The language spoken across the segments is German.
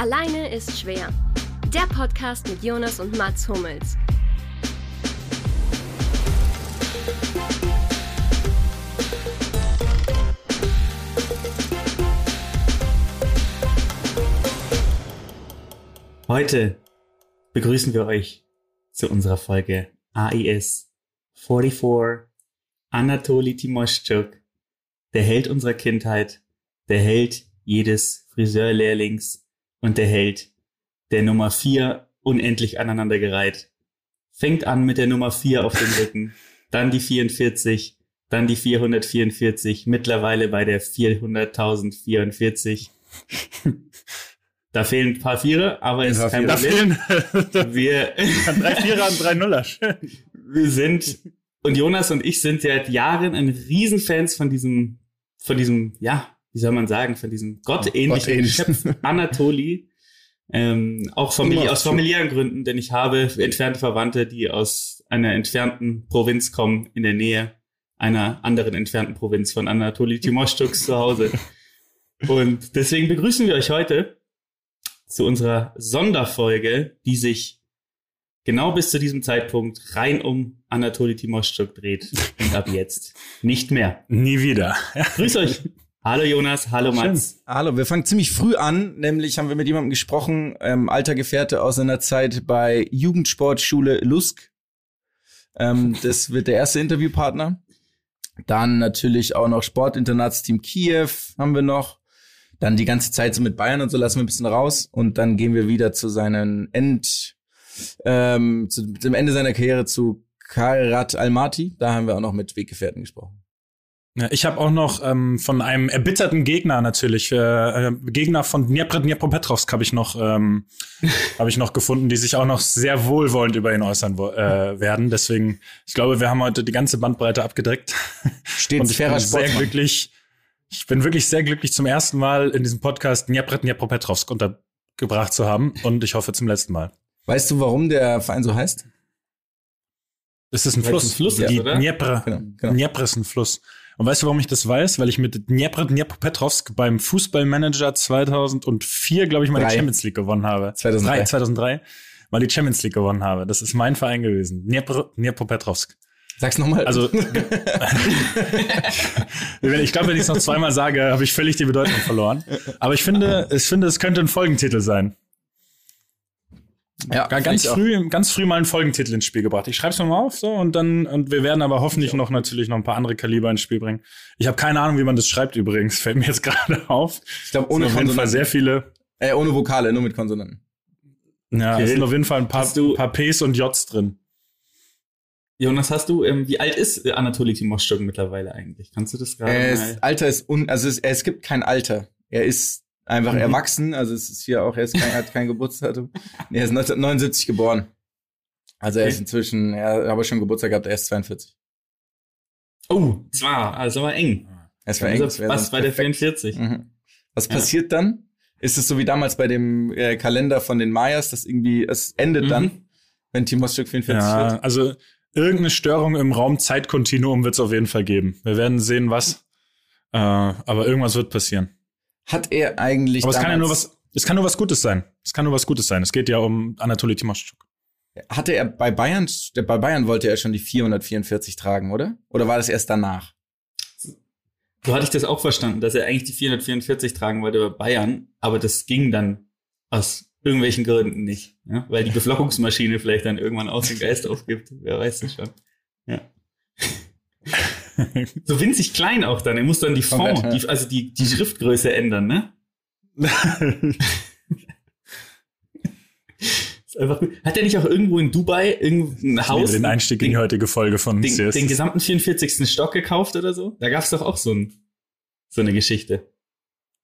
Alleine ist schwer. Der Podcast mit Jonas und Mats Hummels. Heute begrüßen wir euch zu unserer Folge AIS 44 Anatoli Timoschuk, der Held unserer Kindheit, der Held jedes Friseurlehrlings und der Held der Nummer 4 unendlich aneinandergereiht. Fängt an mit der Nummer 4 auf dem Rücken, dann die 44, dann die 444, mittlerweile bei der 400.044. Da fehlen ein paar Vierer, aber ist kein Da Problem. fehlen Wir, drei Vierer und drei Nuller. wir sind, und Jonas und ich sind seit Jahren ein Riesenfans von diesem, von diesem, ja, wie soll man sagen, von diesem gottähnlichen Gottähnlich. Geschöpf Anatoli. Ähm, auch Familie, aus familiären Gründen, denn ich habe entfernte Verwandte, die aus einer entfernten Provinz kommen, in der Nähe einer anderen entfernten Provinz von Anatoli Timoschtuks zu Hause. Und deswegen begrüßen wir euch heute zu unserer Sonderfolge, die sich genau bis zu diesem Zeitpunkt rein um Anatoli Timoschuk dreht. Und ab jetzt nicht mehr. Nie wieder. Grüß euch. Hallo Jonas, hallo Mats. Hallo, wir fangen ziemlich früh an, nämlich haben wir mit jemandem gesprochen, ähm, alter Gefährte aus seiner Zeit bei Jugendsportschule Lusk. Ähm, das wird der erste Interviewpartner. Dann natürlich auch noch Sportinternatsteam Kiew haben wir noch. Dann die ganze Zeit so mit Bayern und so lassen wir ein bisschen raus und dann gehen wir wieder zu seinen End, ähm, zu dem Ende seiner Karriere zu Kairat Almaty. Da haben wir auch noch mit Weggefährten gesprochen. Ich habe auch noch ähm, von einem erbitterten Gegner natürlich, äh, äh, Gegner von Dnepr Dnepropetrovsk habe ich noch, ähm, habe ich noch gefunden, die sich auch noch sehr wohlwollend über ihn äußern äh, werden. Deswegen, ich glaube, wir haben heute die ganze Bandbreite abgedeckt. Steht Und ich bin sehr glücklich. Ich bin wirklich sehr glücklich, zum ersten Mal in diesem Podcast Dnepr Dnepropetrovsk untergebracht zu haben. Und ich hoffe zum letzten Mal. Weißt du, warum der Verein so heißt? Es ist ein Fluss. ein Fluss die oder? Dnepr. Genau, genau. Dnepr ist ein Fluss. Und weißt du, warum ich das weiß? Weil ich mit Dnepr Dnepropetrovsk beim Fußballmanager 2004, glaube ich, mal Drei. die Champions League gewonnen habe. 2003. Drei, 2003 mal die Champions League gewonnen habe. Das ist mein Verein gewesen. Dnepr Dnepropetrovsk. Sag's nochmal. Also, ich glaube, wenn ich es noch zweimal sage, habe ich völlig die Bedeutung verloren. Aber ich finde, ich finde, es könnte ein Folgentitel sein. Ja, Ga- Ganz früh, ganz früh mal einen Folgentitel ins Spiel gebracht. Ich schreibe es mal auf, so und dann und wir werden aber hoffentlich noch natürlich noch ein paar andere Kaliber ins Spiel bringen. Ich habe keine Ahnung, wie man das schreibt übrigens. Fällt mir jetzt gerade auf. Ich glaube, Ohne auf jeden Fall sehr viele. Äh, ohne Vokale, nur mit Konsonanten. Ja, Okay. es sind auf jeden Fall ein paar, du- paar Ps und Js drin. Jonas, hast du, ähm, wie alt ist äh, Anatoli Timoschuk mittlerweile eigentlich? Kannst du das gerade Äh, Alter ist un, also es, es gibt kein Alter. Er ist einfach Mhm. erwachsen, also es ist hier auch, er ist kein, hat kein Geburtsdatum. Nee, er ist 1979 geboren. Also er Okay. ist inzwischen, er hat aber schon Geburtstag gehabt, er ist 42. Oh, zwar, also war eng. Es war Also eng. wär was bei der perfekt. 44? Mhm. Was Ja. passiert dann? Ist es so wie damals bei dem äh, Kalender von den Mayas, dass irgendwie, es endet Mhm. dann, wenn Timoschuk 44 Ja, wird? also irgendeine Störung im Raum-Zeitkontinuum wird es auf jeden Fall geben. Wir werden sehen, was. Äh, aber irgendwas wird passieren. Hat er eigentlich Aber es kann ja nur was. Es kann nur was Gutes sein. Es kann nur was Gutes sein. Es geht ja um Anatoly Timoschuk. Hatte er bei Bayern, bei Bayern wollte er schon die 444 tragen, oder? Oder war das erst danach? So hatte ich das auch verstanden, dass er eigentlich die 444 tragen wollte bei Bayern, aber das ging dann aus irgendwelchen Gründen nicht. Ja? Weil die Beflockungsmaschine vielleicht dann irgendwann aus dem Geist aufgibt. Wer weiß das schon. Ja. So winzig klein auch dann. Er muss dann die Font, die, also die, die Schriftgröße ändern, ne? Ist einfach gut. Hat er nicht auch irgendwo in Dubai irgendein Haus? den Einstieg in die heutige Folge von den, CS. den gesamten 44. Stock gekauft oder so? Da gab's doch auch so, ein, so eine Geschichte.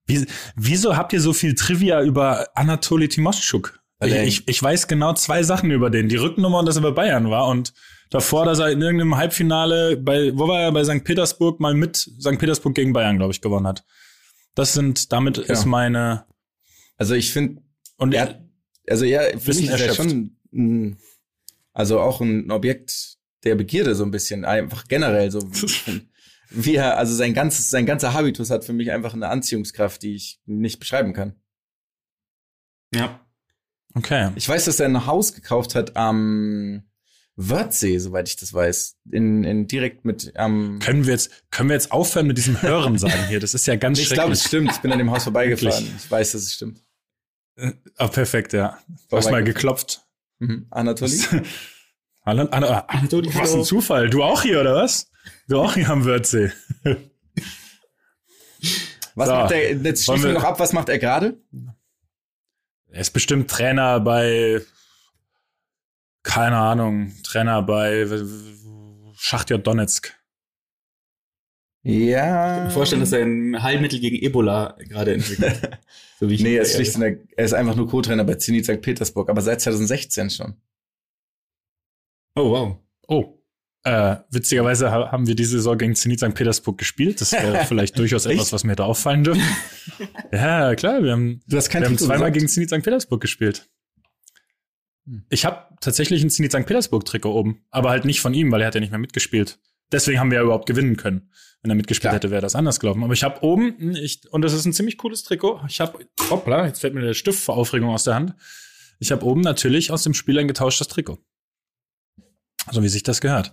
Wie, wieso habt ihr so viel Trivia über Anatoly Timoschuk? Ich, ich, ich weiß genau zwei Sachen über den. Die Rücknummer und dass er bei Bayern war und davor, dass er in irgendeinem Halbfinale bei, wo war er, bei St. Petersburg mal mit St. Petersburg gegen Bayern, glaube ich, gewonnen hat. Das sind, damit ist meine, Also ich finde, und er, also ja, für mich ist er schon, ein, also auch ein Objekt der Begierde so ein bisschen, einfach generell so. Wie er, also sein ganzes, sein ganzer Habitus hat für mich einfach eine Anziehungskraft, die ich nicht beschreiben kann. Ja. Okay. Ich weiß, dass er ein Haus gekauft hat am Wörthsee, soweit ich das weiß. In, in direkt mit am. Können wir jetzt, können wir jetzt aufhören mit diesem Hören sagen hier? Das ist ja ganz ich glaube, es schrecklich. stimmt. Ich bin an dem Haus vorbeigefahren. Ich weiß, dass es stimmt. Ah, perfekt, ja. Du hast mal geklopft. Mhm. Anatoly? Hallo, Anna, ah, Anatoli, was ein Zufall. Du auch hier, oder was? Du auch hier am Wörthsee. Was So. macht er? Jetzt schließen wir- noch ab. Was macht er gerade? Er ist bestimmt Trainer bei, keine Ahnung, Trainer bei Schachtja Donetsk. Ich Ja. kann mir vorstellen, dass er ein Heilmittel gegen Ebola gerade entwickelt. so wie ich Nee, er ist schlicht der, er ist einfach nur Co-Trainer bei Zenit St. Petersburg, aber seit 2016 schon. Oh, wow. Oh. Äh, witzigerweise ha- haben wir diese Saison gegen Zenit St. Petersburg gespielt. Das wäre vielleicht durchaus etwas, was mir da auffallen dürfte. ja, klar, wir haben, Du hast kein wir haben zweimal gesagt? gegen Zenit St. Petersburg gespielt. Hm. Ich habe tatsächlich ein Zenit St. Petersburg-Trikot oben, aber halt nicht von ihm, weil er hat ja nicht mehr mitgespielt. Deswegen haben wir ja überhaupt gewinnen können. Wenn er mitgespielt Klar. hätte, wäre das anders gelaufen. Aber ich habe oben, ich, und das ist ein ziemlich cooles Trikot. Ich habe, hoppla, jetzt fällt mir der Stift vor Aufregung aus der Hand. Ich habe oben natürlich aus dem Spiel ein getauschtes Trikot. So wie sich das gehört.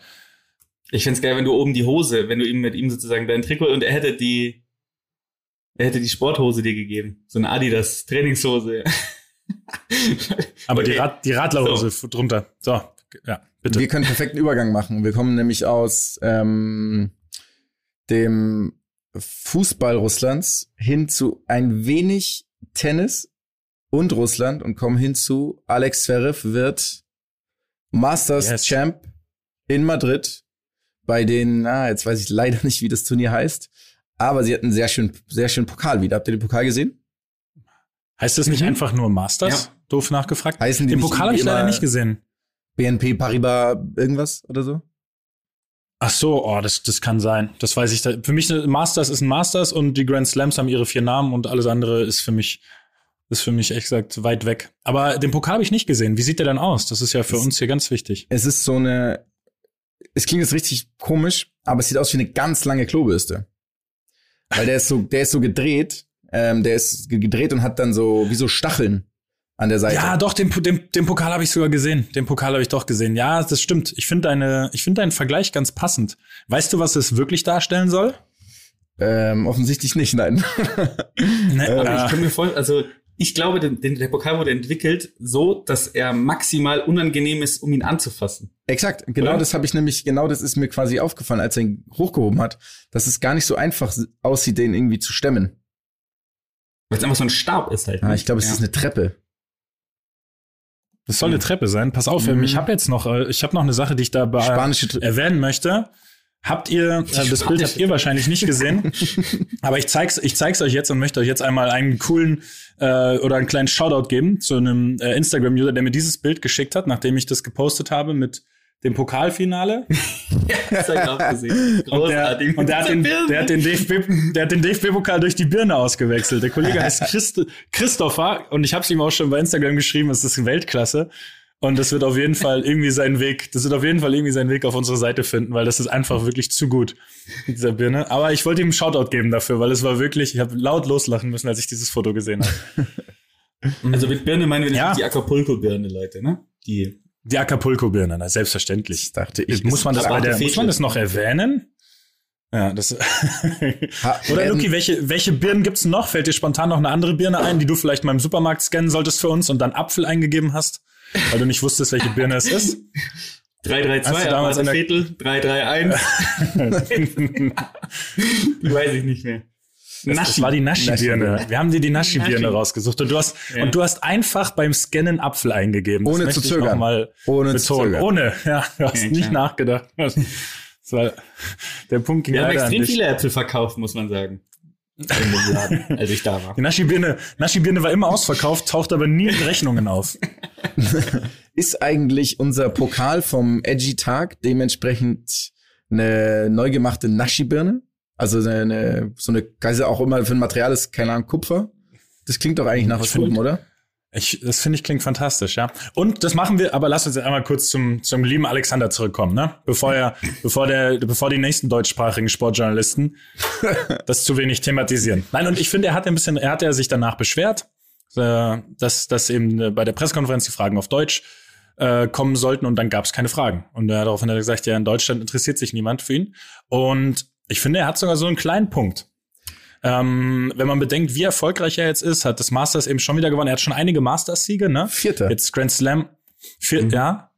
Ich find's geil, wenn du oben die Hose, wenn du ihm mit ihm sozusagen dein Trikot und er hätte die, er hätte die Sporthose dir gegeben. So eine Adidas Trainingshose. Aber die. Rad, die Radlerhose f- drunter. So, ja, bitte. Wir können perfekten Übergang machen. Wir kommen nämlich aus ähm, dem Fußball Russlands hin zu ein wenig Tennis und Russland und kommen hin zu Alex Zverev wird Masters Yes. Champ in Madrid bei den, ah, jetzt weiß ich leider nicht, wie das Turnier heißt, aber sie hatten sehr schön, sehr schön Pokal wieder. Habt ihr den Pokal gesehen? Heißt das nicht Mhm. einfach nur Masters? Ja. Doof nachgefragt. Heißen die Den Pokal habe ich leider nicht gesehen. BNP Paribas irgendwas oder so? Ach so, oh, das, das kann sein. Das weiß ich. Da. Für mich Masters ist ein Masters und die Grand Slams haben ihre vier Namen und alles andere ist für mich ist für mich echt gesagt weit weg. Aber den Pokal habe ich nicht gesehen. Wie sieht der denn aus? Das ist ja für Das- uns hier ganz wichtig. Es ist so eine, es klingt jetzt richtig komisch, aber es sieht aus wie eine ganz lange Klobürste. Weil der ist so, der ist so gedreht, ähm, der ist ge- gedreht und hat dann so, wie so Stacheln an der Seite. Ja, doch, den, den, den Pokal habe ich sogar gesehen. Den Pokal habe ich doch gesehen. Ja, das stimmt. Ich finde deine, ich finde deinen Vergleich ganz passend. Weißt du, was es wirklich darstellen soll? Ähm, offensichtlich nicht, nein. Ne, Aber äh, ich kann mir vorstellen, also ich glaube, den, den, der Pokal wurde entwickelt so, dass er maximal unangenehm ist, um ihn anzufassen. Exakt, genau Oder? das habe ich nämlich, genau das ist mir quasi aufgefallen, als er ihn hochgehoben hat, dass es gar nicht so einfach aussieht, den irgendwie zu stemmen. Weil es einfach so ein Stab ist halt. Ah, ne? ich glaube, es Ja. ist eine Treppe. das soll eine Treppe sein. Pass auf, Mhm. ich habe jetzt noch, äh, ich habe noch eine Sache, die ich da bei, Spanische erwähnen möchte. Habt ihr, äh, das Bild habt ihr wahrscheinlich nicht gesehen, aber ich zeig's, ich zeig's euch jetzt und möchte euch jetzt einmal einen coolen äh, oder einen kleinen Shoutout geben zu einem äh, Instagram-User, der mir dieses Bild geschickt hat, nachdem ich das gepostet habe mit dem Pokalfinale. Das hab ich auch gesehen. Und der, Großartig. und der hat den, Birne. der hat den DFB, der hat den DFB-Pokal durch die Birne ausgewechselt. Der Kollege heißt Christ, Christopher und ich habe es ihm auch schon bei Instagram geschrieben, es ist Weltklasse. Und das wird auf jeden Fall irgendwie seinen Weg, das wird auf jeden Fall irgendwie seinen Weg auf unsere Seite finden, weil das ist einfach wirklich zu gut mit dieser Birne. Aber ich wollte ihm einen Shoutout geben dafür, weil es war wirklich, ich habe laut loslachen müssen, als ich dieses Foto gesehen habe. Also mit Birne meinen wir Ja. natürlich die Acapulco-Birne, Leute, ne? Die. Die Acapulco-Birne, na, selbstverständlich. dachte ich. muss man das bei der, muss man das noch erwähnen? Ja, das. Oder Luki, welche, welche Birnen gibt's noch? Fällt dir spontan noch eine andere Birne ein, die du vielleicht mal im Supermarkt scannen solltest für uns und dann Apfel eingegeben hast, weil du nicht wusstest, welche Birne es ist? 332, Hast du damals in der- Viertel, 331. die weiß ich nicht mehr. Das war die Naschi-Birne. Wir haben dir die Naschi-Birne Naschi. rausgesucht und du hast Ja. und du hast einfach beim Scannen Apfel eingegeben. Das Ohne zu zögern. Ohne zu betonen. zögern. Ohne, ja, du hast Ja, nicht klar. nachgedacht. Das war, der Punkt ging Wir haben extrem viele Äpfel verkauft, muss man sagen. Laden, als ich da war. Die Naschi-Birne, Naschi-Birne war immer ausverkauft, taucht aber nie in Rechnungen auf. Ist eigentlich unser Pokal vom Edgy Tag dementsprechend eine neu gemachte Naschi-Birne? Also eine, so eine, also auch immer für ein Material ist, keine Ahnung, Kupfer. Das klingt doch eigentlich nach was Gutem, oder? Ich, das finde ich klingt fantastisch, ja. Und das machen wir, aber lass uns jetzt einmal kurz zum, zum lieben Alexander zurückkommen, ne? Bevor er, bevor der, bevor die nächsten deutschsprachigen Sportjournalisten das zu wenig thematisieren. Nein, und ich finde, er hat ein bisschen, er hat ja sich danach beschwert, äh, dass, dass eben äh, bei der Pressekonferenz die Fragen auf Deutsch äh, kommen sollten und dann gab es keine Fragen. Und daraufhin hat er gesagt, ja, in Deutschland interessiert sich niemand für ihn. Und ich finde, er hat sogar so einen kleinen Punkt. Ähm, wenn man bedenkt, wie erfolgreich er jetzt ist, hat das Masters eben schon wieder gewonnen. Er hat schon einige Masters-Siege, ne? Vierter. Jetzt Grand Slam, vier, Mhm. ja.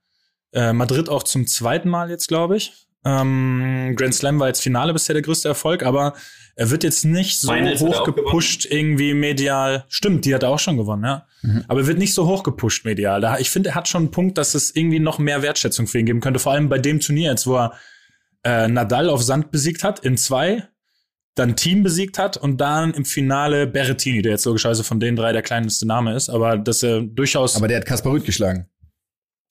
Äh, Madrid auch zum zweiten Mal jetzt, glaube ich. Ähm, Grand Slam war jetzt Finale bisher der größte Erfolg, aber er wird jetzt nicht so hoch gepusht irgendwie medial. Stimmt, die hat er auch schon gewonnen, ja. Mhm. Aber er wird nicht so hoch gepusht medial. Ich finde, er hat schon einen Punkt, dass es irgendwie noch mehr Wertschätzung für ihn geben könnte. Vor allem bei dem Turnier jetzt, wo er äh, Nadal auf Sand besiegt hat in zwei, dann Team besiegt hat und dann im Finale Berrettini, der jetzt logischerweise von den drei der kleinste Name ist, aber dass er durchaus. Aber der hat Kaspar Rüth geschlagen.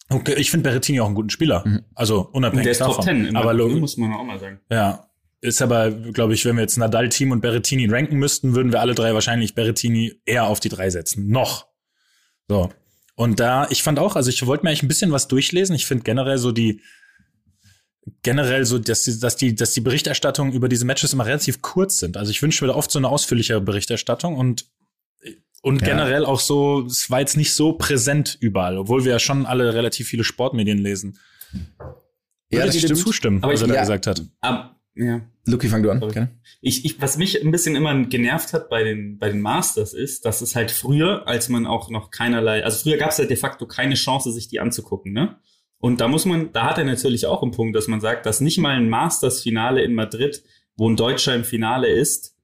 okay, ich finde Berrettini auch einen guten Spieler. Mhm. Also unabhängig der ist davon. Top Ten im aber Land, lo- muss man auch mal sagen. ja. Ist aber, glaube ich, wenn wir jetzt Nadal, Team und Berrettini ranken müssten, würden wir alle drei wahrscheinlich Berrettini eher auf die drei setzen. Noch. So. Und da, ich fand auch, also ich wollte mir eigentlich ein bisschen was durchlesen. Ich finde generell so die, generell so, dass die, dass die, dass die Berichterstattung über diese Matches immer relativ kurz sind. Also ich wünsche mir da oft so eine ausführlichere Berichterstattung und und Ja. generell auch so, es war jetzt nicht so präsent überall, obwohl wir ja schon alle relativ viele Sportmedien lesen. Ja, Würdet das dem stimmt. zustimmen, Aber was ich- er da ja. gesagt hat? Aber, ja. Luki, fang du an. Okay. Ich, ich, was mich ein bisschen immer genervt hat bei den, bei den Masters ist, dass es halt früher, als man auch noch keinerlei, also früher gab es halt de facto keine Chance, sich die anzugucken, ne? Und da muss man, da hat er natürlich auch einen Punkt, dass man sagt, dass nicht mal ein Masters-Finale in Madrid, wo ein Deutscher im Finale ist,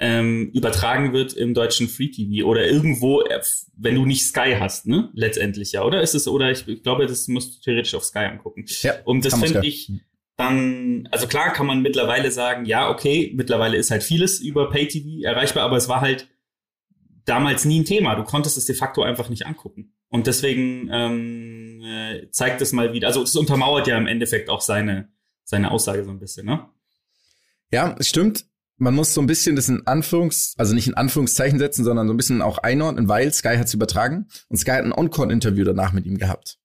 ähm, übertragen wird im deutschen Free TV oder irgendwo, äh, wenn du nicht Sky hast, ne? Letztendlich ja, oder ist es, oder ich, ich glaube, das musst du theoretisch auf Sky angucken. Ja, Und das finde ich dann, also klar kann man mittlerweile sagen, ja, okay, mittlerweile ist halt vieles über Pay-TV erreichbar, aber es war halt damals nie ein Thema. Du konntest es de facto einfach nicht angucken. Und deswegen ähm, äh, zeigt es mal wieder, also es untermauert ja im Endeffekt auch seine, seine Aussage so ein bisschen, ne? Ja, es stimmt. Man muss so ein bisschen das in Anführungs, also nicht in Anführungszeichen setzen, sondern so ein bisschen auch einordnen, weil Sky hat's übertragen und Sky hat ein On-Court-Interview danach mit ihm gehabt.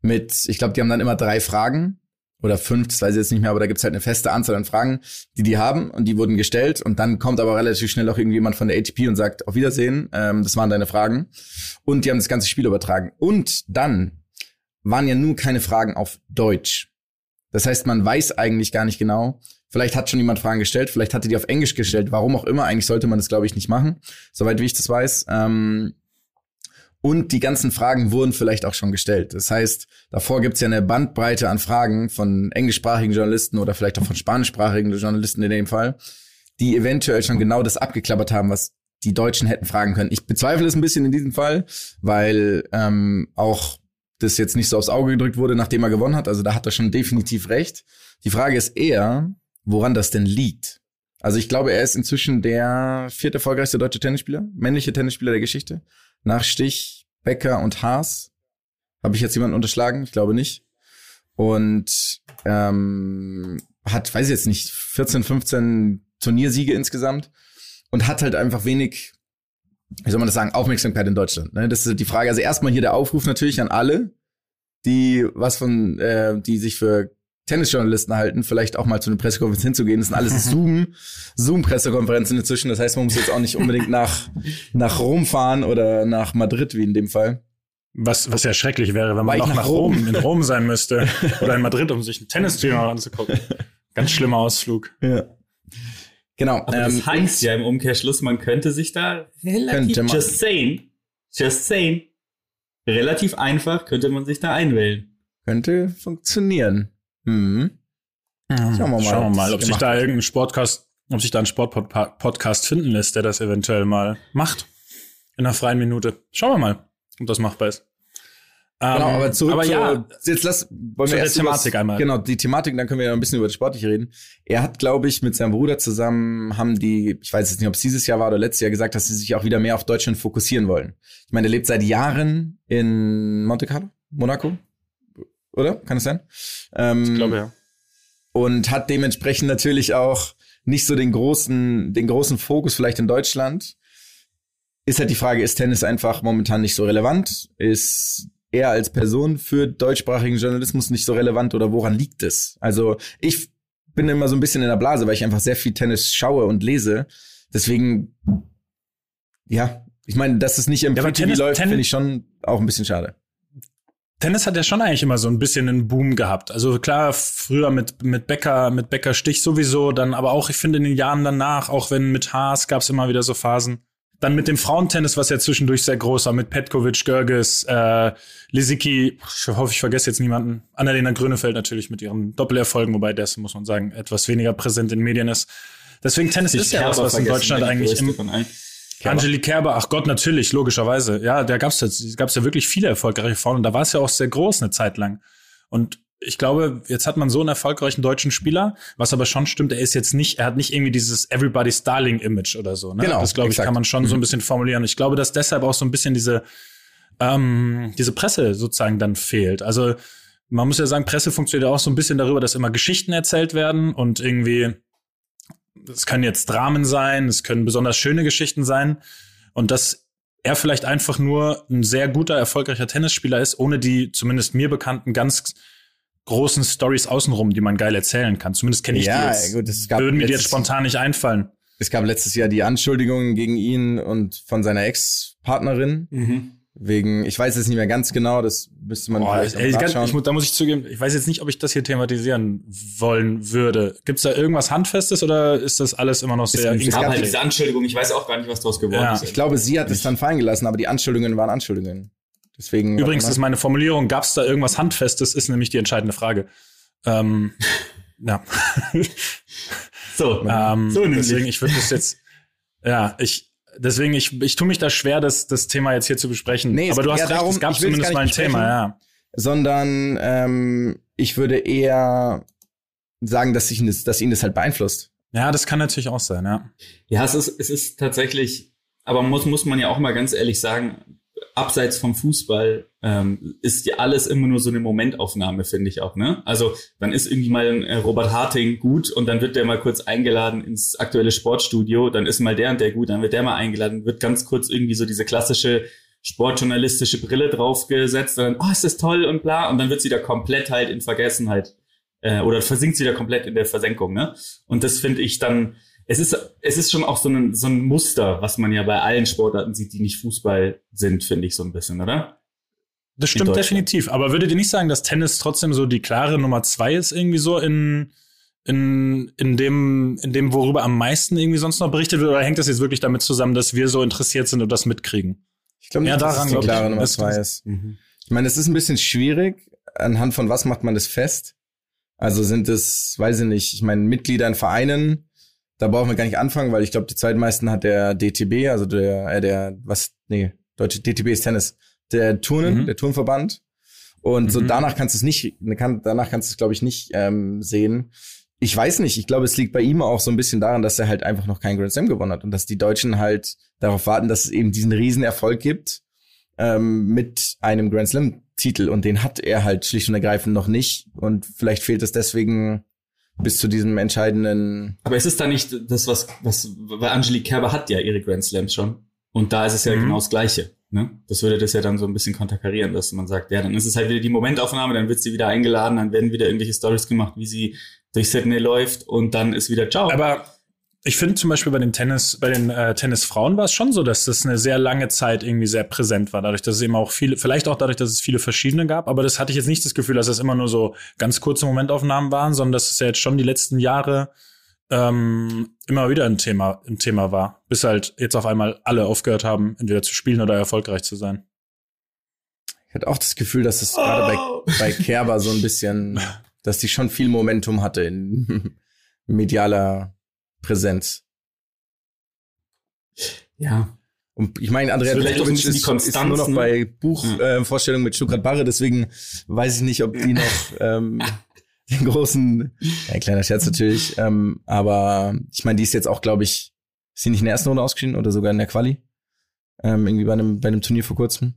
Mit, ich glaube, die haben dann immer drei Fragen oder fünf, das weiß ich jetzt nicht mehr, aber da gibt's halt eine feste Anzahl an Fragen, die die haben und die wurden gestellt und dann kommt aber relativ schnell auch irgendjemand von der ATP und sagt, auf Wiedersehen, ähm, das waren deine Fragen und die haben das ganze Spiel übertragen. Und dann waren ja nur keine Fragen auf Deutsch. Das heißt, man weiß eigentlich gar nicht genau, Vielleicht hat schon jemand Fragen gestellt, vielleicht hatte die auf Englisch gestellt, warum auch immer. Eigentlich sollte man das, glaube ich, nicht machen, soweit wie ich das weiß. Ähm, und die ganzen Fragen wurden vielleicht auch schon gestellt. Das heißt, davor gibt's ja eine Bandbreite an Fragen von englischsprachigen Journalisten oder vielleicht auch von spanischsprachigen Journalisten in dem Fall, die eventuell schon genau das abgeklappert haben, was die Deutschen hätten fragen können. Ich bezweifle es ein bisschen in diesem Fall, weil ähm, auch das jetzt nicht so aufs Auge gedrückt wurde, nachdem er gewonnen hat. Also da hat er schon definitiv recht. Die Frage ist eher, woran das denn liegt. Also ich glaube, er ist inzwischen der vierte erfolgreichste deutsche Tennisspieler, männliche Tennisspieler der Geschichte. Nach Stich, Becker und Haas. Habe ich jetzt jemanden unterschlagen? Ich glaube nicht. Und ähm, hat, weiß ich jetzt nicht, 14, 15 Turniersiege insgesamt und hat halt einfach wenig, wie soll man das sagen, Aufmerksamkeit in Deutschland. Ne? Das ist die Frage. Also erstmal hier der Aufruf natürlich an alle, die was von, äh, die sich für Tennisjournalisten halten, vielleicht auch mal zu einer Pressekonferenz hinzugehen. Das sind alles Zoom, Zoom-Pressekonferenzen inzwischen. Das heißt, man muss jetzt auch nicht unbedingt nach, nach Rom fahren oder nach Madrid, wie in dem Fall. Was, was ja schrecklich wäre, wenn man noch nach nach Rom? Rom, in Rom sein müsste. Oder in Madrid, um sich ein Tennisturnier anzugucken. Ganz schlimmer Ausflug. Ja. Genau. Aber ähm, das heißt ja im Umkehrschluss, man könnte sich da relativ, Könnte man. just saying, just saying, relativ einfach könnte man sich da einwählen. könnte funktionieren. Mhm. Schauen wir mal, Schauen wir ob mal, ob sich da irgendein Sportcast, ob sich da ein Sportpodcast finden lässt, der das eventuell mal macht. In einer freien Minute. Schauen wir mal, ob das machbar ist. Genau, Ähm, aber zurück aber zu, ja, jetzt lass, wollen zu wir der erst übers- Thematik einmal. Genau, die Thematik, dann können wir ja ein bisschen über das Sportliche reden. Er hat, glaube ich, mit seinem Bruder zusammen, haben die, ich weiß jetzt nicht, ob es dieses Jahr war oder letztes Jahr gesagt, dass sie sich auch wieder mehr auf Deutschland fokussieren wollen. Ich meine, er lebt seit Jahren in Monte Carlo, Monaco, oder? Kann es sein? Ähm, ich glaube ja. und hat dementsprechend natürlich auch nicht so den großen, den großen Fokus vielleicht in Deutschland. Ist halt die Frage, ist Tennis einfach momentan nicht so relevant? Ist er als Person für deutschsprachigen Journalismus nicht so relevant oder woran liegt es? Also ich bin immer so ein bisschen in der Blase, weil ich einfach sehr viel Tennis schaue und lese. Deswegen, ja, ich meine, dass es nicht im Ja, Tennis- läuft, finde ich schon auch ein bisschen schade. Tennis hat ja schon eigentlich immer so ein bisschen einen Boom gehabt. Also klar, früher mit, mit Becker, mit Becker Stich sowieso, dann aber auch, ich finde, in den Jahren danach, auch wenn mit Haas gab es immer wieder so Phasen. Dann mit dem Frauentennis, was ja zwischendurch sehr groß war, mit Petkovic, Görges, äh, Lisicki, ich hoffe, ich vergesse jetzt niemanden. Annalena Grönefeld natürlich mit ihren Doppelerfolgen, wobei das, muss man sagen, etwas weniger präsent in Medien ist. Deswegen Tennis ist ja was, was in Deutschland eigentlich im, Angelique Kerber, ach Gott, natürlich, logischerweise. Ja, da gab's jetzt, gab's ja wirklich viele erfolgreiche Frauen und da war es ja auch sehr groß eine Zeit lang. Und ich glaube, jetzt hat man so einen erfolgreichen deutschen Spieler, was aber schon stimmt, er ist jetzt nicht, er hat nicht irgendwie dieses Everybody's Darling Image oder so. Ne? Genau, das glaube ich, exakt. kann man schon so ein bisschen formulieren. Ich glaube, dass deshalb auch so ein bisschen diese ähm, diese Presse sozusagen dann fehlt. Also man muss ja sagen, Presse funktioniert ja auch so ein bisschen darüber, dass immer Geschichten erzählt werden und irgendwie es können jetzt Dramen sein, es können besonders schöne Geschichten sein und dass er vielleicht einfach nur ein sehr guter, erfolgreicher Tennisspieler ist, ohne die zumindest mir bekannten ganz großen Stories außenrum, die man geil erzählen kann. Zumindest kenne ich Ja, die jetzt. gut, es gab Würden mir die jetzt spontan nicht einfallen. Es gab letztes Jahr die Anschuldigungen gegen ihn und von seiner Ex-Partnerin. Mhm. Wegen, ich weiß jetzt nicht mehr ganz genau, das müsste man Boah, vielleicht ey, auch ganz, nachschauen. ich, da muss ich zugeben, ich weiß jetzt nicht, ob ich das hier thematisieren wollen würde. Gibt's da irgendwas Handfestes oder ist das alles immer noch sehr es Es gab halt diese Anschuldigung, ich weiß auch gar nicht, was daraus geworden Ja. ist. ich glaube, sie hat es dann fallen gelassen, aber die Anschuldigungen waren Anschuldigungen. Deswegen. Übrigens warte ist meine Formulierung, gab's da irgendwas Handfestes, ist nämlich die entscheidende Frage. Ähm, ja. so, Ähm, so nämlich. deswegen, ich würde das jetzt, ja, ich, deswegen, ich, ich tue mich da schwer, das, das Thema jetzt hier zu besprechen. Nee, es Aber du hast recht, darum, es gab zumindest mal ein Thema, ja. sondern ähm, ich würde eher sagen, dass, ich, das- dass ihn das halt beeinflusst. Ja, das kann natürlich auch sein, ja. Ja, es ist, es ist tatsächlich, aber muss, muss man ja auch mal ganz ehrlich sagen, abseits vom Fußball ähm, ist ja alles immer nur so eine Momentaufnahme, finde ich auch, ne? Also dann ist irgendwie mal ein äh, Robert Harting gut und dann wird der mal kurz eingeladen ins aktuelle Sportstudio, dann ist mal der und der gut, dann wird der mal eingeladen, wird ganz kurz irgendwie so diese klassische sportjournalistische Brille draufgesetzt und dann, oh, ist das toll und bla, und dann wird sie da komplett halt in Vergessenheit äh, oder versinkt sie da komplett in der Versenkung, ne? Und das finde ich dann, es ist, es ist schon auch so ein, so ein Muster, was man ja bei allen Sportarten sieht, die nicht Fußball sind, finde ich so ein bisschen, oder? Das stimmt definitiv. Aber würdet ihr nicht sagen, dass Tennis trotzdem so die klare Nummer zwei ist, irgendwie so in, in, in dem, in dem, worüber am meisten irgendwie sonst noch berichtet wird? Oder hängt das jetzt wirklich damit zusammen, dass wir so interessiert sind und das mitkriegen? Ich glaube nicht, Ja, dass daran es die glaub ich. klare Nummer Das- zwei ist. Ich meine, es ist ein bisschen schwierig. Anhand von was macht man das fest? Also sind es, weiß ich nicht, ich meine, Mitglieder in Vereinen, da brauchen wir gar nicht anfangen, weil ich glaube, die zweitmeisten hat der DTB, also der, äh, der, was, nee, deutsche DTB ist Tennis, der Turnen, Mhm. der Turnverband. Und so Mhm. danach kannst du es nicht, kann, danach kannst du es, glaube ich, nicht ähm, sehen. Ich weiß nicht, ich glaube, es liegt bei ihm auch so ein bisschen daran, dass er halt einfach noch keinen Grand Slam gewonnen hat und dass die Deutschen halt darauf warten, dass es eben diesen Riesenerfolg gibt ähm, mit einem Grand Slam Titel und den hat er halt schlicht und ergreifend noch nicht und vielleicht fehlt es deswegen bis zu diesem entscheidenden Aber es ist da nicht das, was, was, weil Angelique Kerber hat ja ihre Grand Slams schon. Und da ist es ja Mhm. genau das Gleiche. Ne? Das würde das ja dann so ein bisschen konterkarieren, dass man sagt, ja, dann ist es halt wieder die Momentaufnahme, dann wird sie wieder eingeladen, dann werden wieder irgendwelche Stories gemacht, wie sie durch Sydney läuft und dann ist wieder Ciao. Aber ich finde zum Beispiel bei den Tennis, bei den äh, Tennisfrauen war es schon so, dass das eine sehr lange Zeit irgendwie sehr präsent war. Dadurch, dass es eben auch viele, vielleicht auch dadurch, dass es viele verschiedene gab, aber das hatte ich jetzt nicht das Gefühl, dass das immer nur so ganz kurze Momentaufnahmen waren, sondern dass es ja jetzt schon die letzten Jahre ähm, immer wieder ein Thema, ein Thema war, bis halt jetzt auf einmal alle aufgehört haben, entweder zu spielen oder erfolgreich zu sein. Ich hatte auch das Gefühl, dass es gerade bei, bei Kerber so ein bisschen, dass die schon viel Momentum hatte in medialer Präsenz. ja. Und ich meine, Andrea Vielleicht auch ein Petkovic ist, ist nur noch ne? bei Buchvorstellungen äh, mit Stuttgart Barre, deswegen weiß ich nicht, ob die noch ähm, den großen, ein kleiner Scherz natürlich, ähm, aber ich meine, die ist jetzt auch, glaube ich, ist sie nicht in der ersten Runde ausgeschieden oder sogar in der Quali? Ähm, irgendwie bei einem, bei einem Turnier vor kurzem.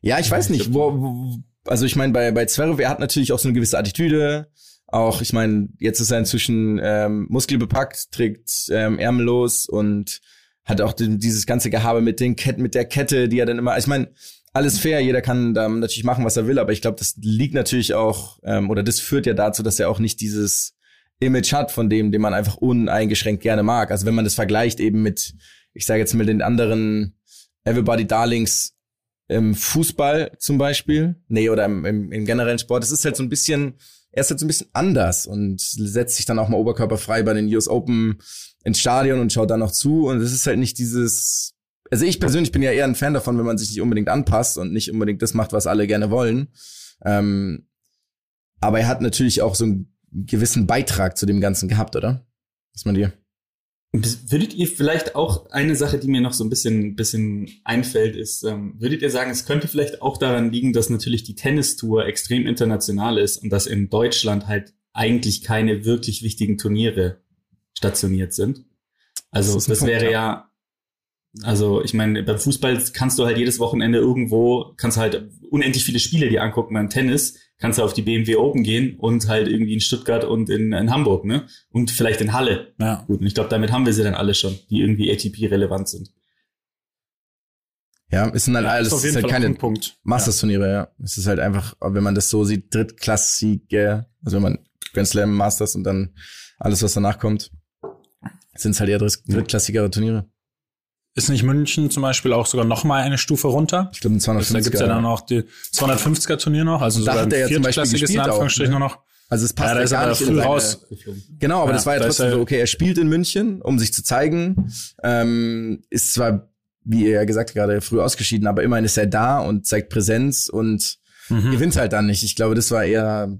Ja, ich Ja, weiß ich nicht, wo, wo, also ich meine, bei, bei Zverev, er hat natürlich auch so eine gewisse Attitüde, auch, ich meine, jetzt ist er inzwischen ähm, muskelbepackt, trägt ähm, ärmellos und hat auch den, dieses ganze Gehabe mit den Ketten, mit der Kette, die er dann immer. Ich meine, alles fair, jeder kann da natürlich machen, was er will, aber ich glaube, das liegt natürlich auch, ähm, oder das führt ja dazu, dass er auch nicht dieses Image hat von dem, den man einfach uneingeschränkt gerne mag. Also wenn man das vergleicht eben mit ich sage jetzt mit den anderen Everybody Darlings im Fußball zum Beispiel. Nee, oder im, im, im generellen Sport. Es ist halt so ein bisschen, er ist halt so ein bisschen anders und setzt sich dann auch mal oberkörperfrei bei den US Open ins Stadion und schaut dann noch zu. Und es ist halt nicht dieses, also ich persönlich bin ja eher ein Fan davon, wenn man sich nicht unbedingt anpasst und nicht unbedingt das macht, was alle gerne wollen. Ähm, aber er hat natürlich auch so einen gewissen Beitrag zu dem Ganzen gehabt, oder? Was man dir? Würdet ihr vielleicht auch eine Sache, die mir noch so ein bisschen, bisschen einfällt, ist, ähm, würdet ihr sagen, es könnte vielleicht auch daran liegen, dass natürlich die Tennistour extrem international ist und dass in Deutschland halt eigentlich keine wirklich wichtigen Turniere stationiert sind? Also das, das wäre ja, also ich meine, beim Fußball kannst du halt jedes Wochenende irgendwo, kannst halt unendlich viele Spiele dir angucken. Beim Tennis kannst du auf die BMW Open gehen und halt irgendwie in Stuttgart und in, in Hamburg, ne? Und vielleicht in Halle. Ja. Gut, und ich glaube, damit haben wir sie dann alle schon, die irgendwie ATP-relevant sind. Ja, es sind halt alles, es ist halt keine Masters-Turniere, ja. ja. Es ist halt einfach, wenn man das so sieht, drittklassige, also wenn man Grand Slam, Masters und dann alles, was danach kommt, sind es halt eher drittklassigere Turniere. Ist nicht München zum Beispiel auch sogar noch mal eine Stufe runter? Ein 250er. Da gibt's ja dann auch die 250er Turnier noch, also da sogar hat er ja zum Beispiel gespielt Anführungsstrichen auch, ne? nur noch. Also es passt ja, ja gar nicht früh in raus. Genau, aber Ja, das war ja trotzdem so, okay, er spielt in München, um sich zu zeigen, ähm, ist zwar, wie ihr ja gesagt habt, gerade früh ausgeschieden, aber immerhin ist er da und zeigt Präsenz und Mhm. gewinnt halt dann nicht. Ich glaube, das war eher,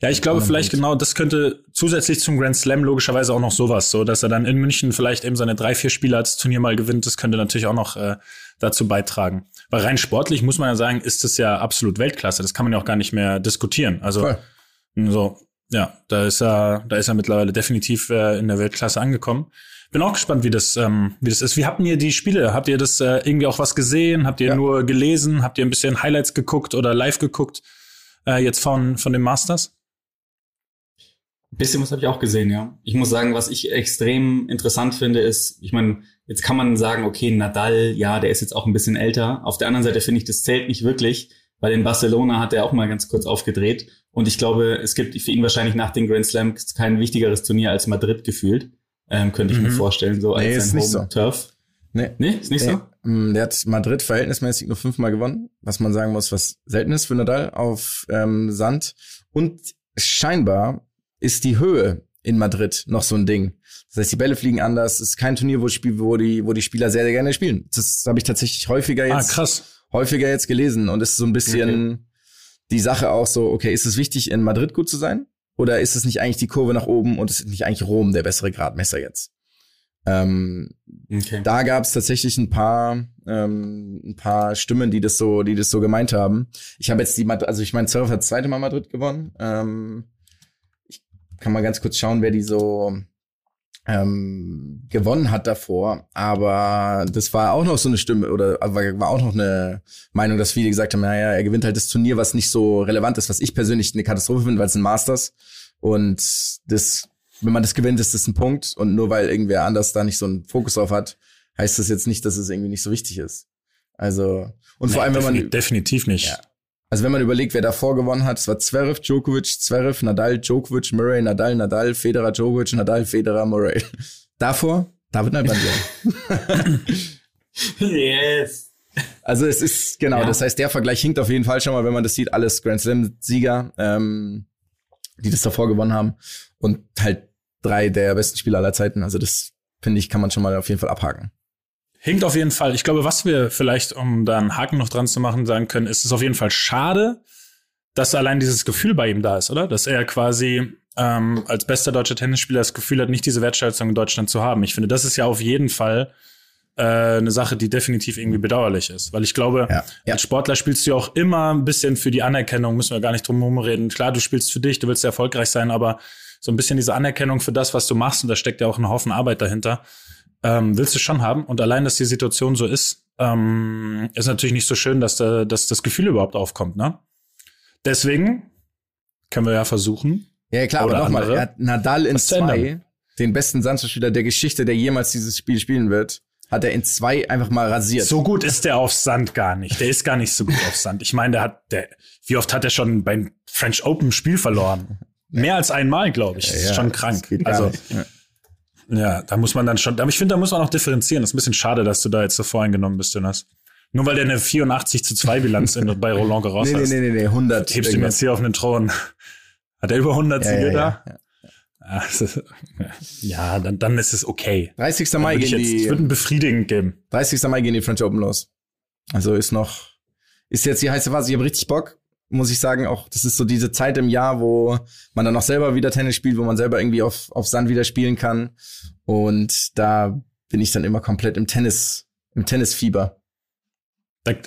Ja, ich glaube vielleicht Punkt. genau, das könnte zusätzlich zum Grand Slam logischerweise auch noch sowas, so dass er dann in München vielleicht eben seine drei, vier Spiele als Turnier mal gewinnt, das könnte natürlich auch noch äh, dazu beitragen. Weil rein sportlich muss man ja sagen, ist es ja absolut Weltklasse. Das kann man ja auch gar nicht mehr diskutieren. Also voll. so, ja, da ist er, da ist er mittlerweile definitiv äh, in der Weltklasse angekommen. Bin auch gespannt, wie das, ähm, wie das ist. Wie habt ihr die Spiele? Habt ihr das äh, irgendwie auch was gesehen? Habt ihr Ja. nur gelesen? Habt ihr ein bisschen Highlights geguckt oder live geguckt? Äh, jetzt von, von den Masters? Ein bisschen was habe ich auch gesehen, ja. Ich muss sagen, was ich extrem interessant finde, ist, ich meine, jetzt kann man sagen, okay, Nadal, ja, der ist jetzt auch ein bisschen älter. Auf der anderen Seite finde ich, das zählt nicht wirklich, weil in Barcelona hat er auch mal ganz kurz aufgedreht. Und ich glaube, es gibt für ihn wahrscheinlich nach den Grand Slams kein wichtigeres Turnier als Madrid gefühlt. Ähm, könnte ich mir Mhm. vorstellen, so Nee, als ist sein nicht so. Home-Turf. Nee. Nee, ist nicht so? Nee. Mm, Der hat Madrid verhältnismäßig nur fünfmal gewonnen, was man sagen muss, was selten ist für Nadal auf ähm, Sand. Und scheinbar ist die Höhe in Madrid noch so ein Ding. Das heißt, die Bälle fliegen anders. Es ist kein Turnier, wo, Spiel, wo, die, wo die Spieler sehr, sehr gerne spielen. Das habe ich tatsächlich häufiger Ah, jetzt, krass. häufiger jetzt gelesen. Und es ist so ein bisschen Okay. die Sache auch so, okay, ist es wichtig, in Madrid gut zu sein? Oder ist es nicht eigentlich die Kurve nach oben und ist nicht eigentlich Rom der bessere Gradmesser jetzt? Ähm, Okay. da gab es tatsächlich ein paar, ähm, ein paar Stimmen, die das so, die das so gemeint haben. Ich habe jetzt die, Mad- also ich meine, Zverev hat das zweite Mal Madrid gewonnen. Ähm, ich kann mal ganz kurz schauen, wer die so ähm, gewonnen hat davor. Aber das war auch noch so eine Stimme oder war, war auch noch eine Meinung, dass viele gesagt haben, naja, er gewinnt halt das Turnier, was nicht so relevant ist, was ich persönlich eine Katastrophe finde, weil es ein Masters und das wenn man das gewinnt, ist das ein Punkt. Und nur weil irgendwer anders da nicht so einen Fokus drauf hat, heißt das jetzt nicht, dass es irgendwie nicht so wichtig ist. Also, und vor allem, wenn Defini- man, definitiv nicht. Ja. also wenn man überlegt, wer davor gewonnen hat, es war Zverev, Djokovic, Zverev, Nadal, Djokovic, Murray, Nadal, Nadal, Federer, Djokovic, Nadal, Federer, Murray. Davor David Nalbandian. yes. Also es ist, genau, Ja. das heißt, der Vergleich hinkt auf jeden Fall schon mal, wenn man das sieht, alles Grand Slam-Sieger, ähm, die das davor gewonnen haben. Und halt drei der besten Spieler aller Zeiten. Also das, finde ich, kann man schon mal auf jeden Fall abhaken. Hinkt auf jeden Fall. Ich glaube, was wir vielleicht, um da einen Haken noch dran zu machen, sagen können, ist es auf jeden Fall schade, dass allein dieses Gefühl bei ihm da ist, oder? Dass er quasi ähm, als bester deutscher Tennisspieler das Gefühl hat, nicht diese Wertschätzung in Deutschland zu haben. Ich finde, das ist ja auf jeden Fall äh, eine Sache, die definitiv irgendwie bedauerlich ist. Weil ich glaube, Ja, ja. als Sportler spielst du ja auch immer ein bisschen für die Anerkennung, müssen wir gar nicht drum herum reden. Klar, du spielst für dich, du willst erfolgreich sein, aber so ein bisschen diese Anerkennung für das, was du machst, und da steckt ja auch ein Haufen Arbeit dahinter, ähm, willst du schon haben. Und allein, dass die Situation so ist, ähm, ist natürlich nicht so schön, dass, da, dass das Gefühl überhaupt aufkommt. Ne? Deswegen können wir ja versuchen. Ja, klar, Oder aber nochmal, er hat Nadal in zwei, den besten Sandspieler der Geschichte, der jemals dieses Spiel spielen wird, hat er in zwei einfach mal rasiert. So gut ist der auf Sand gar nicht. Der ist gar nicht so gut auf Sand. Ich meine, der hat, der, wie oft hat er schon beim French Open Spiel verloren? Mehr als einmal, glaube ich. Das ist schon krank. Also. Ja. Da muss man dann schon, aber ich finde, da muss man auch differenzieren. Das ist ein bisschen schade, dass du da jetzt so voreingenommen bist, Jonas. Nur weil der eine 84 zu 2 Bilanz in, bei Roland Garros Nee, hat. nee, nee, nee, nee, 100. Hebst du mir jetzt hier auf einen Thron. Hat er über 100 Ja, Siege ja, da? ja, ist- Ja, dann, dann ist es okay. 30. Dann Mai gehen jetzt, ich würde die, ein befriedigend geben. 30. Mai gehen die French Open los. Also ist noch, ist jetzt die heiße Phase. Ich habe richtig Bock, muss ich sagen. Auch das ist so diese Zeit im Jahr, wo man dann auch selber wieder Tennis spielt, wo man selber irgendwie auf, auf Sand wieder spielen kann. Und da bin ich dann immer komplett im Tennis, im Tennisfieber.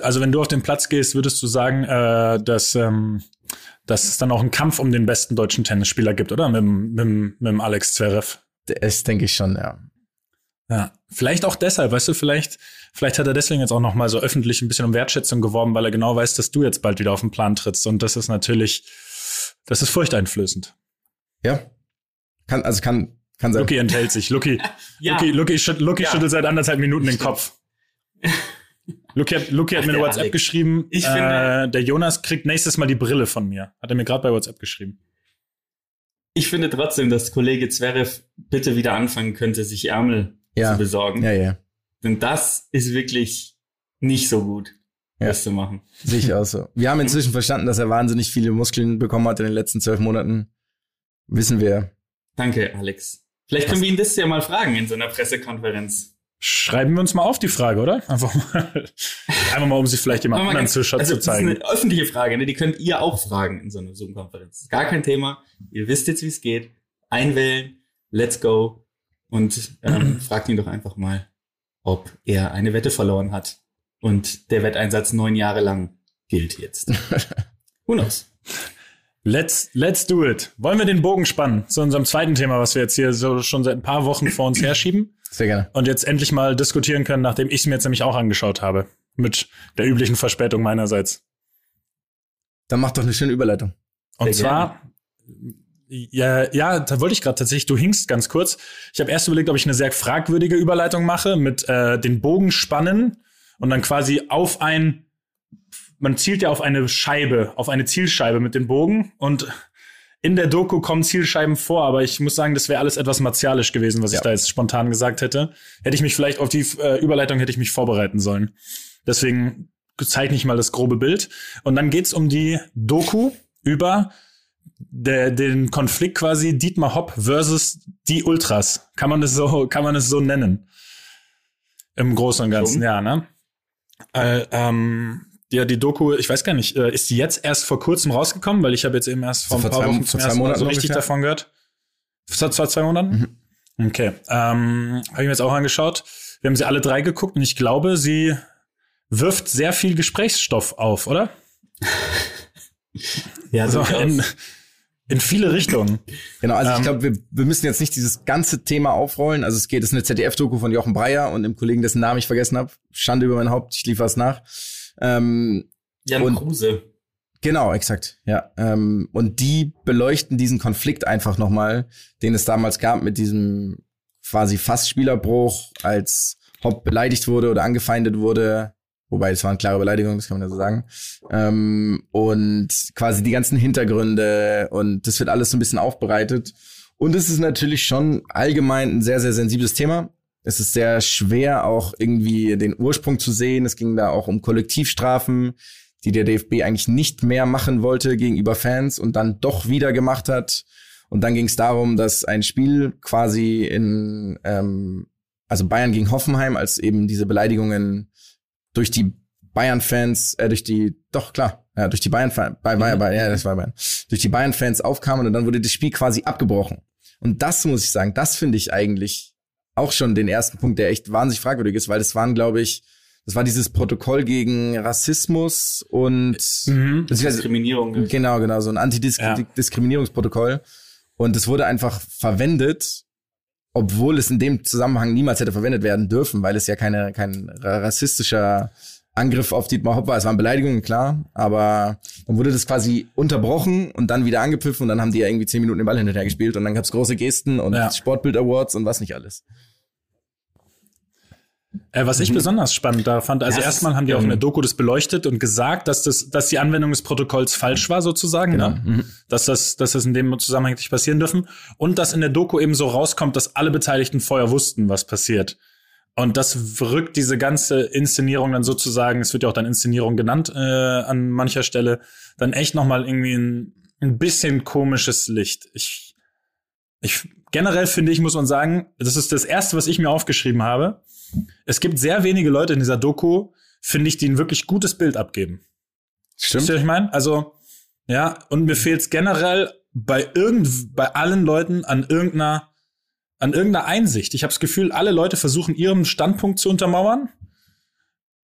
Also wenn du auf den Platz gehst, würdest du sagen, äh, dass, ähm, dass es dann auch einen Kampf um den besten deutschen Tennisspieler gibt, oder? Mit, dem- mit, mit Alex Zverev. Das denke ich schon, ja. Ja, vielleicht auch deshalb, weißt du, vielleicht, vielleicht hat er deswegen jetzt auch noch mal so öffentlich ein bisschen um Wertschätzung geworben, weil er genau weiß, dass du jetzt bald wieder auf den Plan trittst. Und das ist natürlich, das ist furchteinflößend. Ja. Kann, also kann, kann sein. Lucky enthält sich. Lucky, Ja. Lucky, Lucky, schütt, Lucky Ja. schüttelt seit anderthalb Minuten den. Kopf. Lucky hat, Lucky hat Ach, mir eine WhatsApp Alex. geschrieben. Ich äh, finde- der Jonas kriegt nächstes Mal die Brille von mir. Hat er mir gerade bei WhatsApp geschrieben. Ich finde trotzdem, dass Kollege Zverev bitte wieder anfangen könnte, sich Ärmel Ja. zu besorgen. Ja, ja. Denn das ist wirklich nicht so gut, Ja. das zu machen. Ich auch so. Wir haben inzwischen verstanden, dass er wahnsinnig viele Muskeln bekommen hat in den letzten zwölf Monaten. Wissen wir. Danke, Alex. Vielleicht können wir ihn das ja mal fragen in so einer Pressekonferenz. Schreiben wir uns mal auf die Frage, oder? Einfach mal, einfach mal um sie vielleicht jemand anderen kann- zu, also, also, zu das zeigen. ist eine öffentliche Frage, ne? die könnt ihr auch fragen in so einer Zoom-Konferenz. Das ist Gar kein Thema. Ihr wisst jetzt, wie es geht. Einwählen, let's go. Und ähm, fragt ihn doch einfach mal, ob er eine Wette verloren hat. Und der Wetteinsatz neun Jahre lang gilt jetzt. Who knows? Let's, let's do it. Wollen wir den Bogen spannen zu unserem zweiten Thema, was wir jetzt hier so schon seit ein paar Wochen vor uns herschieben Sehr gerne. und jetzt endlich mal diskutieren können, nachdem ich es mir jetzt nämlich auch angeschaut habe. Mit der üblichen Verspätung meinerseits. Dann mach doch eine schöne Überleitung. Und Sehr zwar, ja, ja, da wollte ich gerade tatsächlich, du hinkst ganz kurz. Ich habe erst überlegt, ob ich eine sehr fragwürdige Überleitung mache mit äh, den Bogen spannen und dann quasi auf ein, man zielt ja auf eine Scheibe, auf eine Zielscheibe mit dem Bogen und in der Doku kommen Zielscheiben vor, aber ich muss sagen, das wäre alles etwas martialisch gewesen, was Ja. ich da jetzt spontan gesagt hätte. Hätte ich mich vielleicht auf die äh, Überleitung hätte ich mich vorbereiten sollen. Deswegen zeichne ich mal das grobe Bild. Und dann geht's um die Doku über der, den Konflikt quasi Dietmar Hopp versus die Ultras. Kann man es so, kann man es so nennen? Im Großen und Ganzen, ja, ne? Äh, ähm, ja, die Doku, ich weiß gar nicht, äh, ist die jetzt erst vor kurzem rausgekommen, weil ich habe jetzt eben erst vor So ein paar zwei- Wochen zum ersten Mal Monaten so richtig davon gehört. Vor zwei, zwei Monaten? Okay. Ähm, habe ich mir jetzt auch angeschaut. Wir haben sie alle drei geguckt und ich glaube, sie wirft sehr viel Gesprächsstoff auf, oder? Ja, Also durchaus. in, in viele Richtungen. Genau, also ich Ähm, glaube, wir, wir müssen jetzt nicht dieses ganze Thema aufrollen. Also es geht, es ist eine ZDF-Doku von Jochen Breyer und einem Kollegen, dessen Namen ich vergessen habe. Schande über mein Haupt, ich liefere es nach. Ähm, Jan und- Kruse. Genau, exakt. Ja. Ähm, und die beleuchten diesen Konflikt einfach nochmal, den es damals gab mit diesem quasi Fassspielerbruch, als Hopp beleidigt wurde oder angefeindet wurde. Wobei, es waren klare Beleidigungen, das kann man ja so sagen. Ähm, und quasi die ganzen Hintergründe und das wird alles so ein bisschen aufbereitet. Und es ist natürlich schon allgemein ein sehr, sehr sensibles Thema. Es ist sehr schwer, auch irgendwie den Ursprung zu sehen. Es ging da auch um Kollektivstrafen, die der DFB eigentlich nicht mehr machen wollte gegenüber Fans und dann doch wieder gemacht hat. Und dann ging es darum, dass ein Spiel quasi in, ähm, also Bayern gegen Hoffenheim, als eben diese Beleidigungen durch die Bayern-Fans, äh, durch die, doch klar, ja, durch die Bayern, bei Bayern, bei, ja, das war Bayern, durch die Bayern-Fans aufkamen und dann wurde das Spiel quasi abgebrochen. Und das muss ich sagen, das finde ich eigentlich auch schon den ersten Punkt, der echt wahnsinnig fragwürdig ist, weil das waren, glaube ich, das war dieses Protokoll gegen Rassismus und Mhm. Diskriminierung. Genau, genau, so ein Ja. Antidiskriminierungsprotokoll. Und es wurde einfach verwendet, obwohl es in dem Zusammenhang niemals hätte verwendet werden dürfen, weil es ja keine, kein ra- rassistischer Angriff auf Dietmar Hopp war. Es waren Beleidigungen, klar, aber dann wurde das quasi unterbrochen und dann wieder angepfiffen und dann haben die ja irgendwie zehn Minuten den Ball hinterher gespielt und dann gab's große Gesten und Ja. Sportbild Awards und was nicht alles. Äh, was ich mhm. besonders spannend da fand, also ja, erstmal haben die auch in der Doku das beleuchtet und gesagt, dass das, dass die Anwendung des Protokolls falsch war sozusagen, genau. ne? Mhm. dass das, dass das in dem Zusammenhang nicht passieren dürfen und dass in der Doku eben so rauskommt, dass alle Beteiligten vorher wussten, was passiert. Und das rückt diese ganze Inszenierung dann sozusagen, es wird ja auch dann Inszenierung genannt äh, an mancher Stelle, dann echt noch mal irgendwie ein, ein bisschen komisches Licht. Ich, ich generell finde ich muss man sagen, das ist das erste, was ich mir aufgeschrieben habe es gibt sehr wenige Leute in dieser Doku, finde ich, die ein wirklich gutes Bild abgeben. Stimmt. Wisst ihr, was ich meine? Also, ja, und mir fehlt es generell bei irgend, bei allen Leuten an irgendeiner, an irgendeiner Einsicht. Ich habe das Gefühl, alle Leute versuchen, ihren Standpunkt zu untermauern,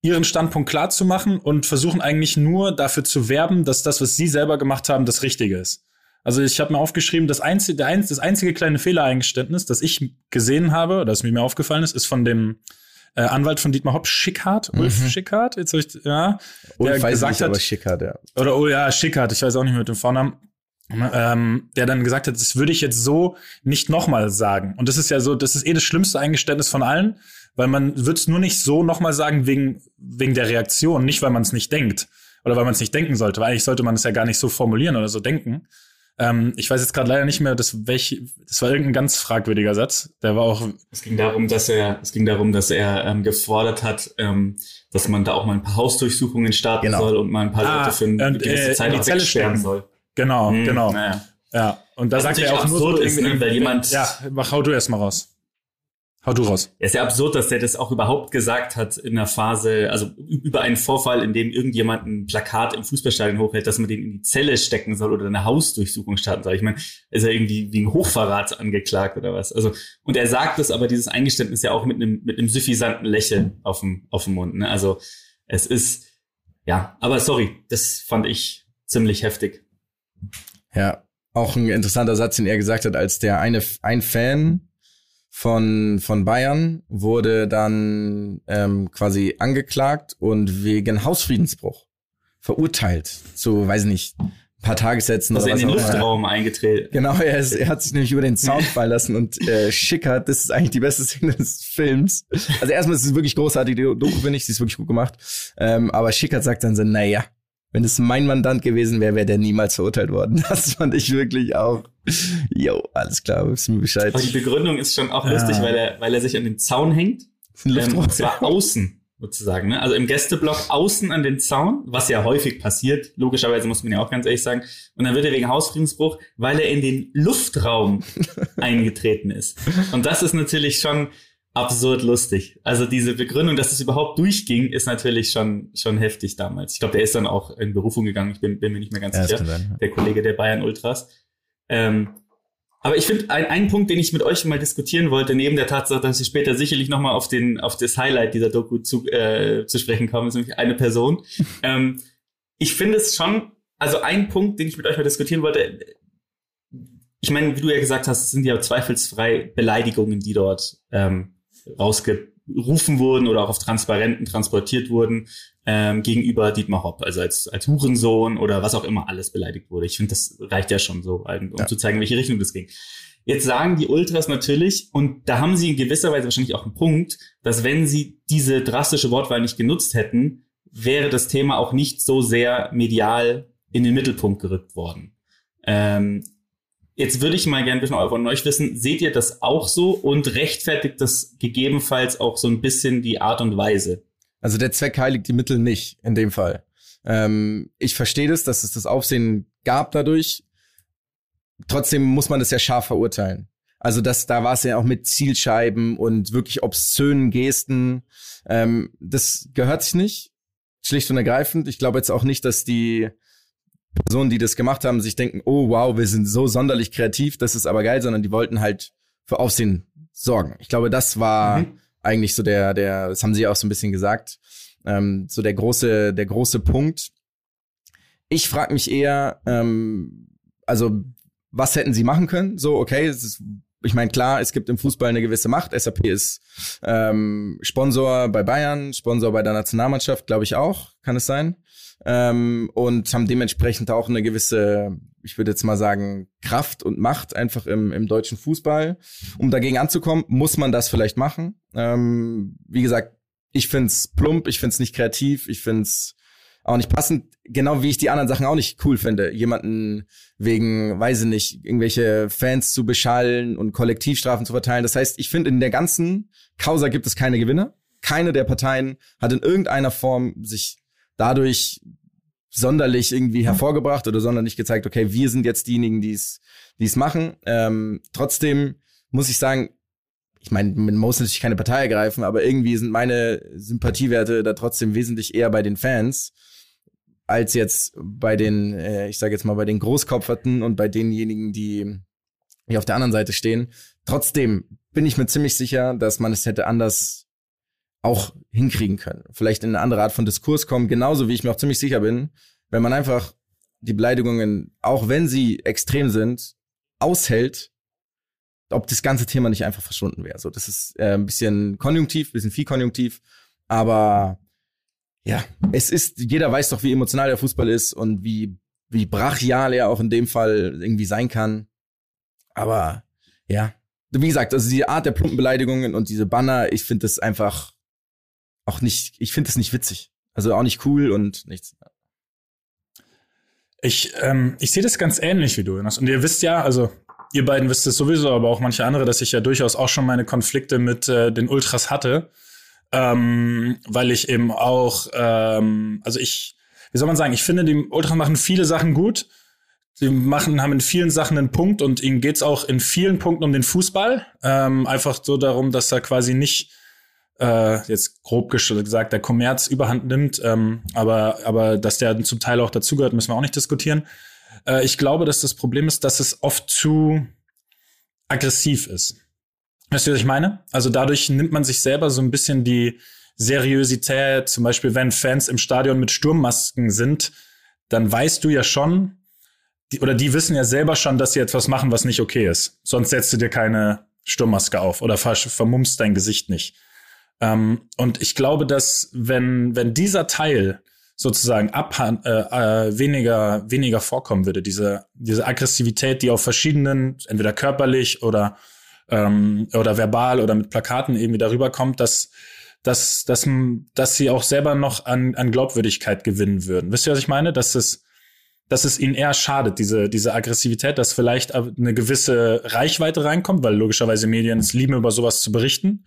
ihren Standpunkt klar zu machen und versuchen eigentlich nur dafür zu werben, dass das, was sie selber gemacht haben, das Richtige ist. Also ich habe mir aufgeschrieben, das einzige, der einzige, das einzige kleine Fehlereingeständnis, das ich gesehen habe, oder das mir aufgefallen ist, ist von dem äh, Anwalt von Dietmar Hopp, Schickhardt, Ulf mhm. Schickhardt, jetzt ich, ja, Ulf der gesagt nicht, hat, aber Schickhardt, ja. Oder oh ja, Schickhardt, ich weiß auch nicht mehr mit dem Vornamen. Ähm, der dann gesagt hat, das würde ich jetzt so nicht nochmal sagen. Und das ist ja so, das ist eh das schlimmste Eingeständnis von allen, weil man wird es nur nicht so nochmal sagen wegen, wegen der Reaktion, nicht weil man es nicht denkt oder weil man es nicht denken sollte, weil eigentlich sollte man es ja gar nicht so formulieren oder so denken. Ähm, ich weiß jetzt gerade leider nicht mehr, das, welch, das war irgendein ganz fragwürdiger Satz. Der war auch. Es ging darum, dass er, es ging darum, dass er ähm, gefordert hat, ähm, dass man da auch mal ein paar Hausdurchsuchungen starten genau. soll und mal ein paar ah, Leute für eine und, gewisse äh, Zeit in die Zelle sperren soll. Genau, hm, genau. Naja. Ja. Und da sagt er auch nur so, ist, ne, weil jemand. Ja, mach, hau du erst mal raus. Hau du raus. Ja, ist ja absurd, dass der das auch überhaupt gesagt hat in der Phase, also über einen Vorfall, in dem irgendjemand ein Plakat im Fußballstadion hochhält, dass man den in die Zelle stecken soll oder eine Hausdurchsuchung starten soll. Ich meine, ist er irgendwie wegen Hochverrat angeklagt oder was? Also, und er sagt das aber, dieses Eingeständnis ja auch mit einem, mit einem suffisanten Lächeln auf dem, auf dem Mund, ne? Also, es ist, ja, aber sorry, das fand ich ziemlich heftig. Ja, auch ein interessanter Satz, den er gesagt hat, als der eine, ein Fan von, von Bayern wurde dann ähm, quasi angeklagt und wegen Hausfriedensbruch verurteilt zu, weiß nicht, ein paar Tagessätzen also oder was in den Luftraum immer. eingetreten. Genau, er, ist, er hat sich nämlich über den Sound fallen lassen und äh, Schickert, das ist eigentlich die beste Szene des Films. Also erstmal ist es wirklich großartig, die Doku finde ich, sie ist wirklich gut gemacht. Ähm, aber Schickert sagt dann so, naja, wenn es mein Mandant gewesen wäre, wäre der niemals verurteilt worden. Das fand ich wirklich auch. Jo, alles klar, wissen wir Bescheid. Aber die Begründung ist schon auch lustig, weil er, weil er sich an den Zaun hängt. Ähm, und zwar außen sozusagen. Ne? Also im Gästeblock außen an den Zaun, was ja häufig passiert, logischerweise muss man ja auch ganz ehrlich sagen. Und dann wird er wegen Hausfriedensbruch, weil er in den Luftraum eingetreten ist. Und das ist natürlich schon absurd lustig. Also diese Begründung, dass es überhaupt durchging, ist natürlich schon schon heftig damals. Ich glaube, der ist dann auch in Berufung gegangen. Ich bin, bin mir nicht mehr ganz ja, sicher. Sein, Der Kollege der Bayern Ultras. Ähm, aber ich finde, ein, ein Punkt, den ich mit euch mal diskutieren wollte, neben der Tatsache, dass ich später sicherlich nochmal auf den auf das Highlight dieser Doku zu, äh, zu sprechen komme, ist nämlich eine Person. ähm, ich finde es schon, also ein Punkt, den ich mit euch mal diskutieren wollte, ich meine, wie du ja gesagt hast, sind ja zweifelsfrei Beleidigungen, die dort ähm, rausgerufen wurden oder auch auf Transparenten transportiert wurden ähm, gegenüber Dietmar Hopp, also als, als Hurensohn oder was auch immer alles beleidigt wurde. Ich finde, das reicht ja schon so, um ja. zu zeigen, welche Richtung das ging. Jetzt sagen die Ultras natürlich, und da haben sie in gewisser Weise wahrscheinlich auch einen Punkt, dass wenn sie diese drastische Wortwahl nicht genutzt hätten, wäre das Thema auch nicht so sehr medial in den Mittelpunkt gerückt worden. Ähm, Jetzt würde ich mal gerne ein bisschen von euch wissen, seht ihr das auch so und rechtfertigt das gegebenenfalls auch so ein bisschen die Art und Weise? Also der Zweck heiligt die Mittel nicht in dem Fall. Ähm, ich verstehe das, dass es das Aufsehen gab dadurch. Trotzdem muss man das ja scharf verurteilen. Also das, da war es ja auch mit Zielscheiben und wirklich obszönen Gesten. Ähm, das gehört sich nicht, schlicht und ergreifend. Ich glaube jetzt auch nicht, dass die Personen, die das gemacht haben, sich denken, oh wow, wir sind so sonderlich kreativ, das ist aber geil, sondern die wollten halt für Aufsehen sorgen. Ich glaube, das war mhm. eigentlich so der, der, das haben sie auch so ein bisschen gesagt, ähm, so der große, der große Punkt. Ich frage mich eher, ähm, also was hätten sie machen können? So, okay, es ist, ich meine, klar, es gibt im Fußball eine gewisse Macht. SAP ist ähm, Sponsor bei Bayern, Sponsor bei der Nationalmannschaft, glaube ich auch, kann es sein ähm, und haben dementsprechend auch eine gewisse, ich würde jetzt mal sagen, Kraft und Macht einfach im, im deutschen Fußball. Um dagegen anzukommen, muss man das vielleicht machen. Ähm, wie gesagt, Ich find's plump, ich find's nicht kreativ, ich find's auch nicht passend, genau wie ich die anderen Sachen auch nicht cool finde. Jemanden wegen, weiß ich nicht, irgendwelche Fans zu beschallen und Kollektivstrafen zu verteilen. Das heißt, ich finde, in der ganzen Causa gibt es keine Gewinner. Keine der Parteien hat in irgendeiner Form sich dadurch sonderlich irgendwie hervorgebracht oder sonderlich gezeigt, okay, wir sind jetzt diejenigen, die es die es machen. Ähm, trotzdem muss ich sagen, ich meine, man muss natürlich keine Partei ergreifen, aber irgendwie sind meine Sympathiewerte da trotzdem wesentlich eher bei den Fans als jetzt bei den, äh, ich sage jetzt mal, bei den Großkopferten und bei denjenigen, die, die auf der anderen Seite stehen. Trotzdem bin ich mir ziemlich sicher, dass man es hätte anders auch hinkriegen können. Vielleicht in eine andere Art von Diskurs kommen, genauso wie ich mir auch ziemlich sicher bin, wenn man einfach die Beleidigungen, auch wenn sie extrem sind, aushält, ob das ganze Thema nicht einfach verschwunden wäre. So, das ist äh, ein bisschen konjunktiv, ein bisschen viel konjunktiv, aber ja, es ist, jeder weiß doch, wie emotional der Fußball ist und wie, wie brachial er auch in dem Fall irgendwie sein kann. Aber ja, wie gesagt, also die Art der plumpen Beleidigungen und diese Banner, ich finde das einfach auch nicht, ich finde das nicht witzig. Also auch nicht cool und nichts. Ich, ähm, ich sehe das ganz ähnlich wie du, Jonas. Und ihr wisst ja, also ihr beiden wisst es sowieso, aber auch manche andere, dass ich ja durchaus auch schon meine Konflikte mit äh, den Ultras hatte ähm, weil ich eben auch, ähm, also ich, wie soll man sagen, ich finde, die Ultras machen viele Sachen gut. Sie machen, haben in vielen Sachen einen Punkt und ihnen geht's auch in vielen Punkten um den Fußball. Ähm, einfach so darum, dass er quasi nicht äh, jetzt grob gesagt der Kommerz überhand nimmt, ähm, aber, aber dass der zum Teil auch dazugehört, müssen wir auch nicht diskutieren. Äh, ich glaube, dass das Problem ist, dass es oft zu aggressiv ist. Weißt du, was ich meine? Also dadurch nimmt man sich selber so ein bisschen die Seriosität. Zum Beispiel, wenn Fans im Stadion mit Sturmmasken sind, dann weißt du ja schon, die, oder die wissen ja selber schon, dass sie etwas machen, was nicht okay ist. Sonst setzt du dir keine Sturmmaske auf oder vermummst dein Gesicht nicht. Ähm, und ich glaube, dass wenn, wenn dieser Teil sozusagen ab, äh, äh, weniger, weniger vorkommen würde, diese, diese Aggressivität, die auf verschiedenen, entweder körperlich oder ähm, oder verbal oder mit Plakaten irgendwie darüber kommt, dass dass, dass, dass sie auch selber noch an, an Glaubwürdigkeit gewinnen würden. Wisst ihr, was ich meine? Dass es, dass es ihnen eher schadet, diese, diese Aggressivität, dass vielleicht eine gewisse Reichweite reinkommt, weil logischerweise Medien es lieben, über sowas zu berichten,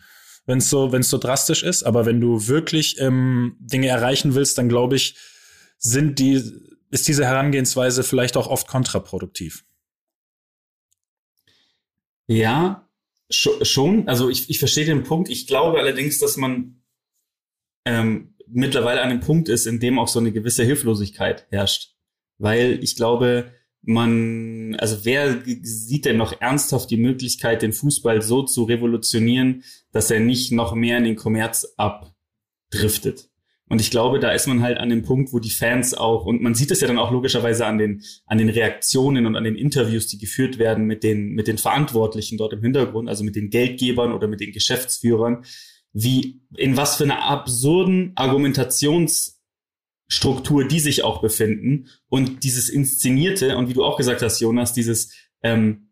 wenn es so, so drastisch ist. Aber wenn du wirklich ähm, Dinge erreichen willst, dann glaube ich, sind die, ist diese Herangehensweise vielleicht auch oft kontraproduktiv. Ja, schon, also ich, ich verstehe den Punkt. Ich glaube allerdings, dass man ähm, mittlerweile an einem Punkt ist, in dem auch so eine gewisse Hilflosigkeit herrscht. Weil ich glaube, man, also wer sieht denn noch ernsthaft die Möglichkeit, den Fußball so zu revolutionieren, dass er nicht noch mehr in den Kommerz abdriftet? Und ich glaube, da ist man halt an dem Punkt, wo die Fans auch, und man sieht es ja dann auch logischerweise an den, an den Reaktionen und an den Interviews, die geführt werden mit den, mit den Verantwortlichen dort im Hintergrund, also mit den Geldgebern oder mit den Geschäftsführern, wie, in was für einer absurden Argumentationsstruktur die sich auch befinden und dieses Inszenierte und wie du auch gesagt hast, Jonas, dieses, ähm,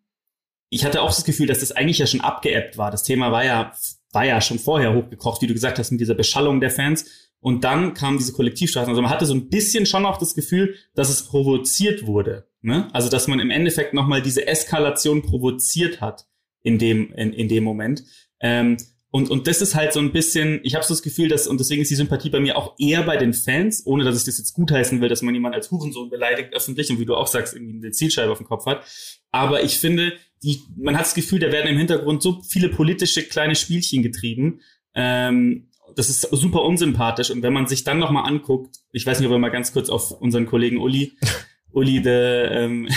ich hatte auch das Gefühl, dass das eigentlich ja schon abgeebbt war. Das Thema war ja, war ja schon vorher hochgekocht, wie du gesagt hast, mit dieser Beschallung der Fans. Und dann kamen diese Kollektivstrafen. Also man hatte so ein bisschen schon auch das Gefühl, dass es provoziert wurde. Ne? Also dass man im Endeffekt nochmal diese Eskalation provoziert hat in dem, in, in dem Moment. Ähm, und, und das ist halt so ein bisschen, ich habe so das Gefühl, dass, und deswegen ist die Sympathie bei mir auch eher bei den Fans, ohne dass ich das jetzt gutheißen will, dass man jemanden als Hurensohn beleidigt öffentlich und wie du auch sagst, irgendwie eine Zielscheibe auf dem Kopf hat. Aber ich finde, die, man hat das Gefühl, da werden im Hintergrund so viele politische kleine Spielchen getrieben, ähm, das ist super unsympathisch. Und wenn man sich dann nochmal anguckt, ich weiß nicht, ob wir mal ganz kurz auf unseren Kollegen Uli, Uli, the, ähm,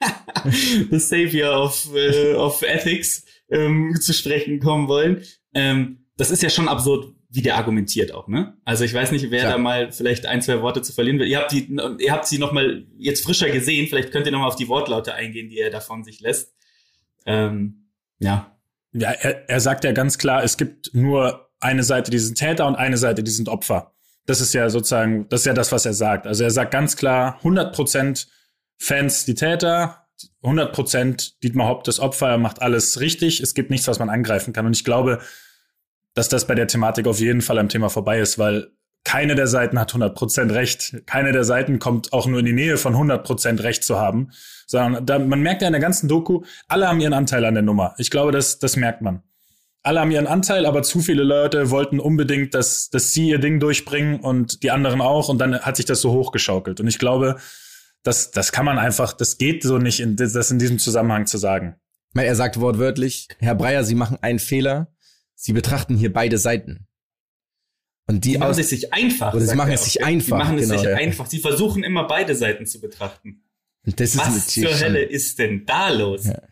the Savior of, äh, of Ethics, ähm, zu sprechen kommen wollen. Ähm, das ist ja schon absurd, wie der argumentiert auch, ne? Also ich weiß nicht, wer Klar. da mal vielleicht ein, zwei Worte zu verlieren will. Ihr habt die, ihr habt sie noch mal jetzt frischer gesehen. Vielleicht könnt ihr noch mal auf die Wortlaute eingehen, die er davon sich lässt. Ähm, ja. Ja, er, er sagt ja ganz klar, es gibt nur eine Seite, die sind Täter und eine Seite, die sind Opfer. Das ist ja sozusagen, das ist ja das, was er sagt. Also er sagt ganz klar, 100% Fans die Täter, 100% Dietmar Haupt das Opfer, er macht alles richtig. Es gibt nichts, was man angreifen kann. Und ich glaube, dass das bei der Thematik auf jeden Fall am Thema vorbei ist, weil keine der Seiten hat 100% recht. Keine der Seiten kommt auch nur in die Nähe von 100% recht zu haben, sondern da, man merkt ja in der ganzen Doku, alle haben ihren Anteil an der Nummer. Ich glaube, das, das merkt man. Alle haben ihren Anteil, aber zu viele Leute wollten unbedingt, dass, dass sie ihr Ding durchbringen und die anderen auch und dann hat sich das so hochgeschaukelt. Und ich glaube, das, das kann man einfach, das geht so nicht, in, das in diesem Zusammenhang zu sagen. Er sagt wortwörtlich, Herr Breyer, Sie machen einen Fehler. Sie betrachten hier beide Seiten. Und die, die machen es sich einfach. Oder sie machen es sich einfach. Sie machen es genau, sich ja. einfach. Sie versuchen immer beide Seiten zu betrachten. Das ist Was zur Hölle ist denn da los? Ja.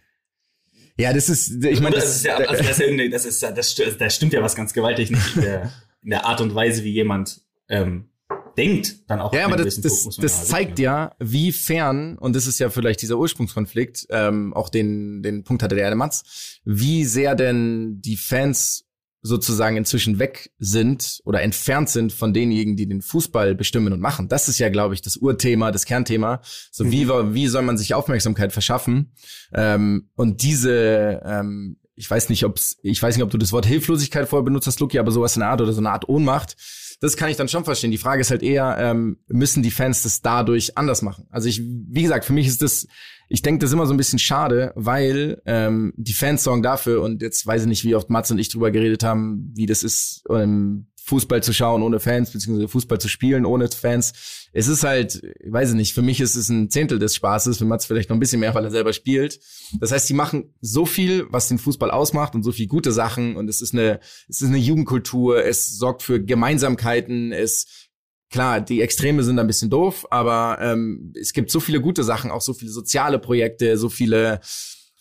ja das ist, ich meine, das, das, ist ja, also das, ist das ist, das, das stimmt ja was ganz gewaltig nicht in der, in der Art und Weise, wie jemand ähm, denkt, dann auch. Ja, aber das, das, das zeigt ja, wie fern, und das ist ja vielleicht dieser Ursprungskonflikt, ähm, auch den, den Punkt hatte der Matz, wie sehr denn die Fans sozusagen inzwischen weg sind oder entfernt sind von denjenigen, die den Fußball bestimmen und machen. Das ist ja, glaube ich, das Urthema, das Kernthema. So mhm. wie, wie soll man sich Aufmerksamkeit verschaffen? Ähm, und diese, ähm, ich weiß nicht, ob's, ich weiß nicht, ob du das Wort Hilflosigkeit vorher benutzt hast, Luki, aber sowas in der Art oder so eine Art Ohnmacht das kann ich dann schon verstehen. Die Frage ist halt eher, ähm, müssen die Fans das dadurch anders machen? Also ich, wie gesagt, für mich ist das, ich denke das immer so ein bisschen schade, weil ähm, die Fans sorgen dafür und jetzt weiß ich nicht, wie oft Mats und ich drüber geredet haben, wie das ist, ähm, Fußball zu schauen ohne Fans, beziehungsweise Fußball zu spielen ohne Fans. Es ist halt, ich weiß nicht, für mich ist es ein Zehntel des Spaßes, für Mats vielleicht noch ein bisschen mehr, weil er selber spielt. Das heißt, die machen so viel, was den Fußball ausmacht und so viel gute Sachen und es ist eine, es ist eine Jugendkultur, es sorgt für Gemeinsamkeiten, es Klar, die Extreme sind ein bisschen doof, aber ähm, es gibt so viele gute Sachen, auch so viele soziale Projekte, so viele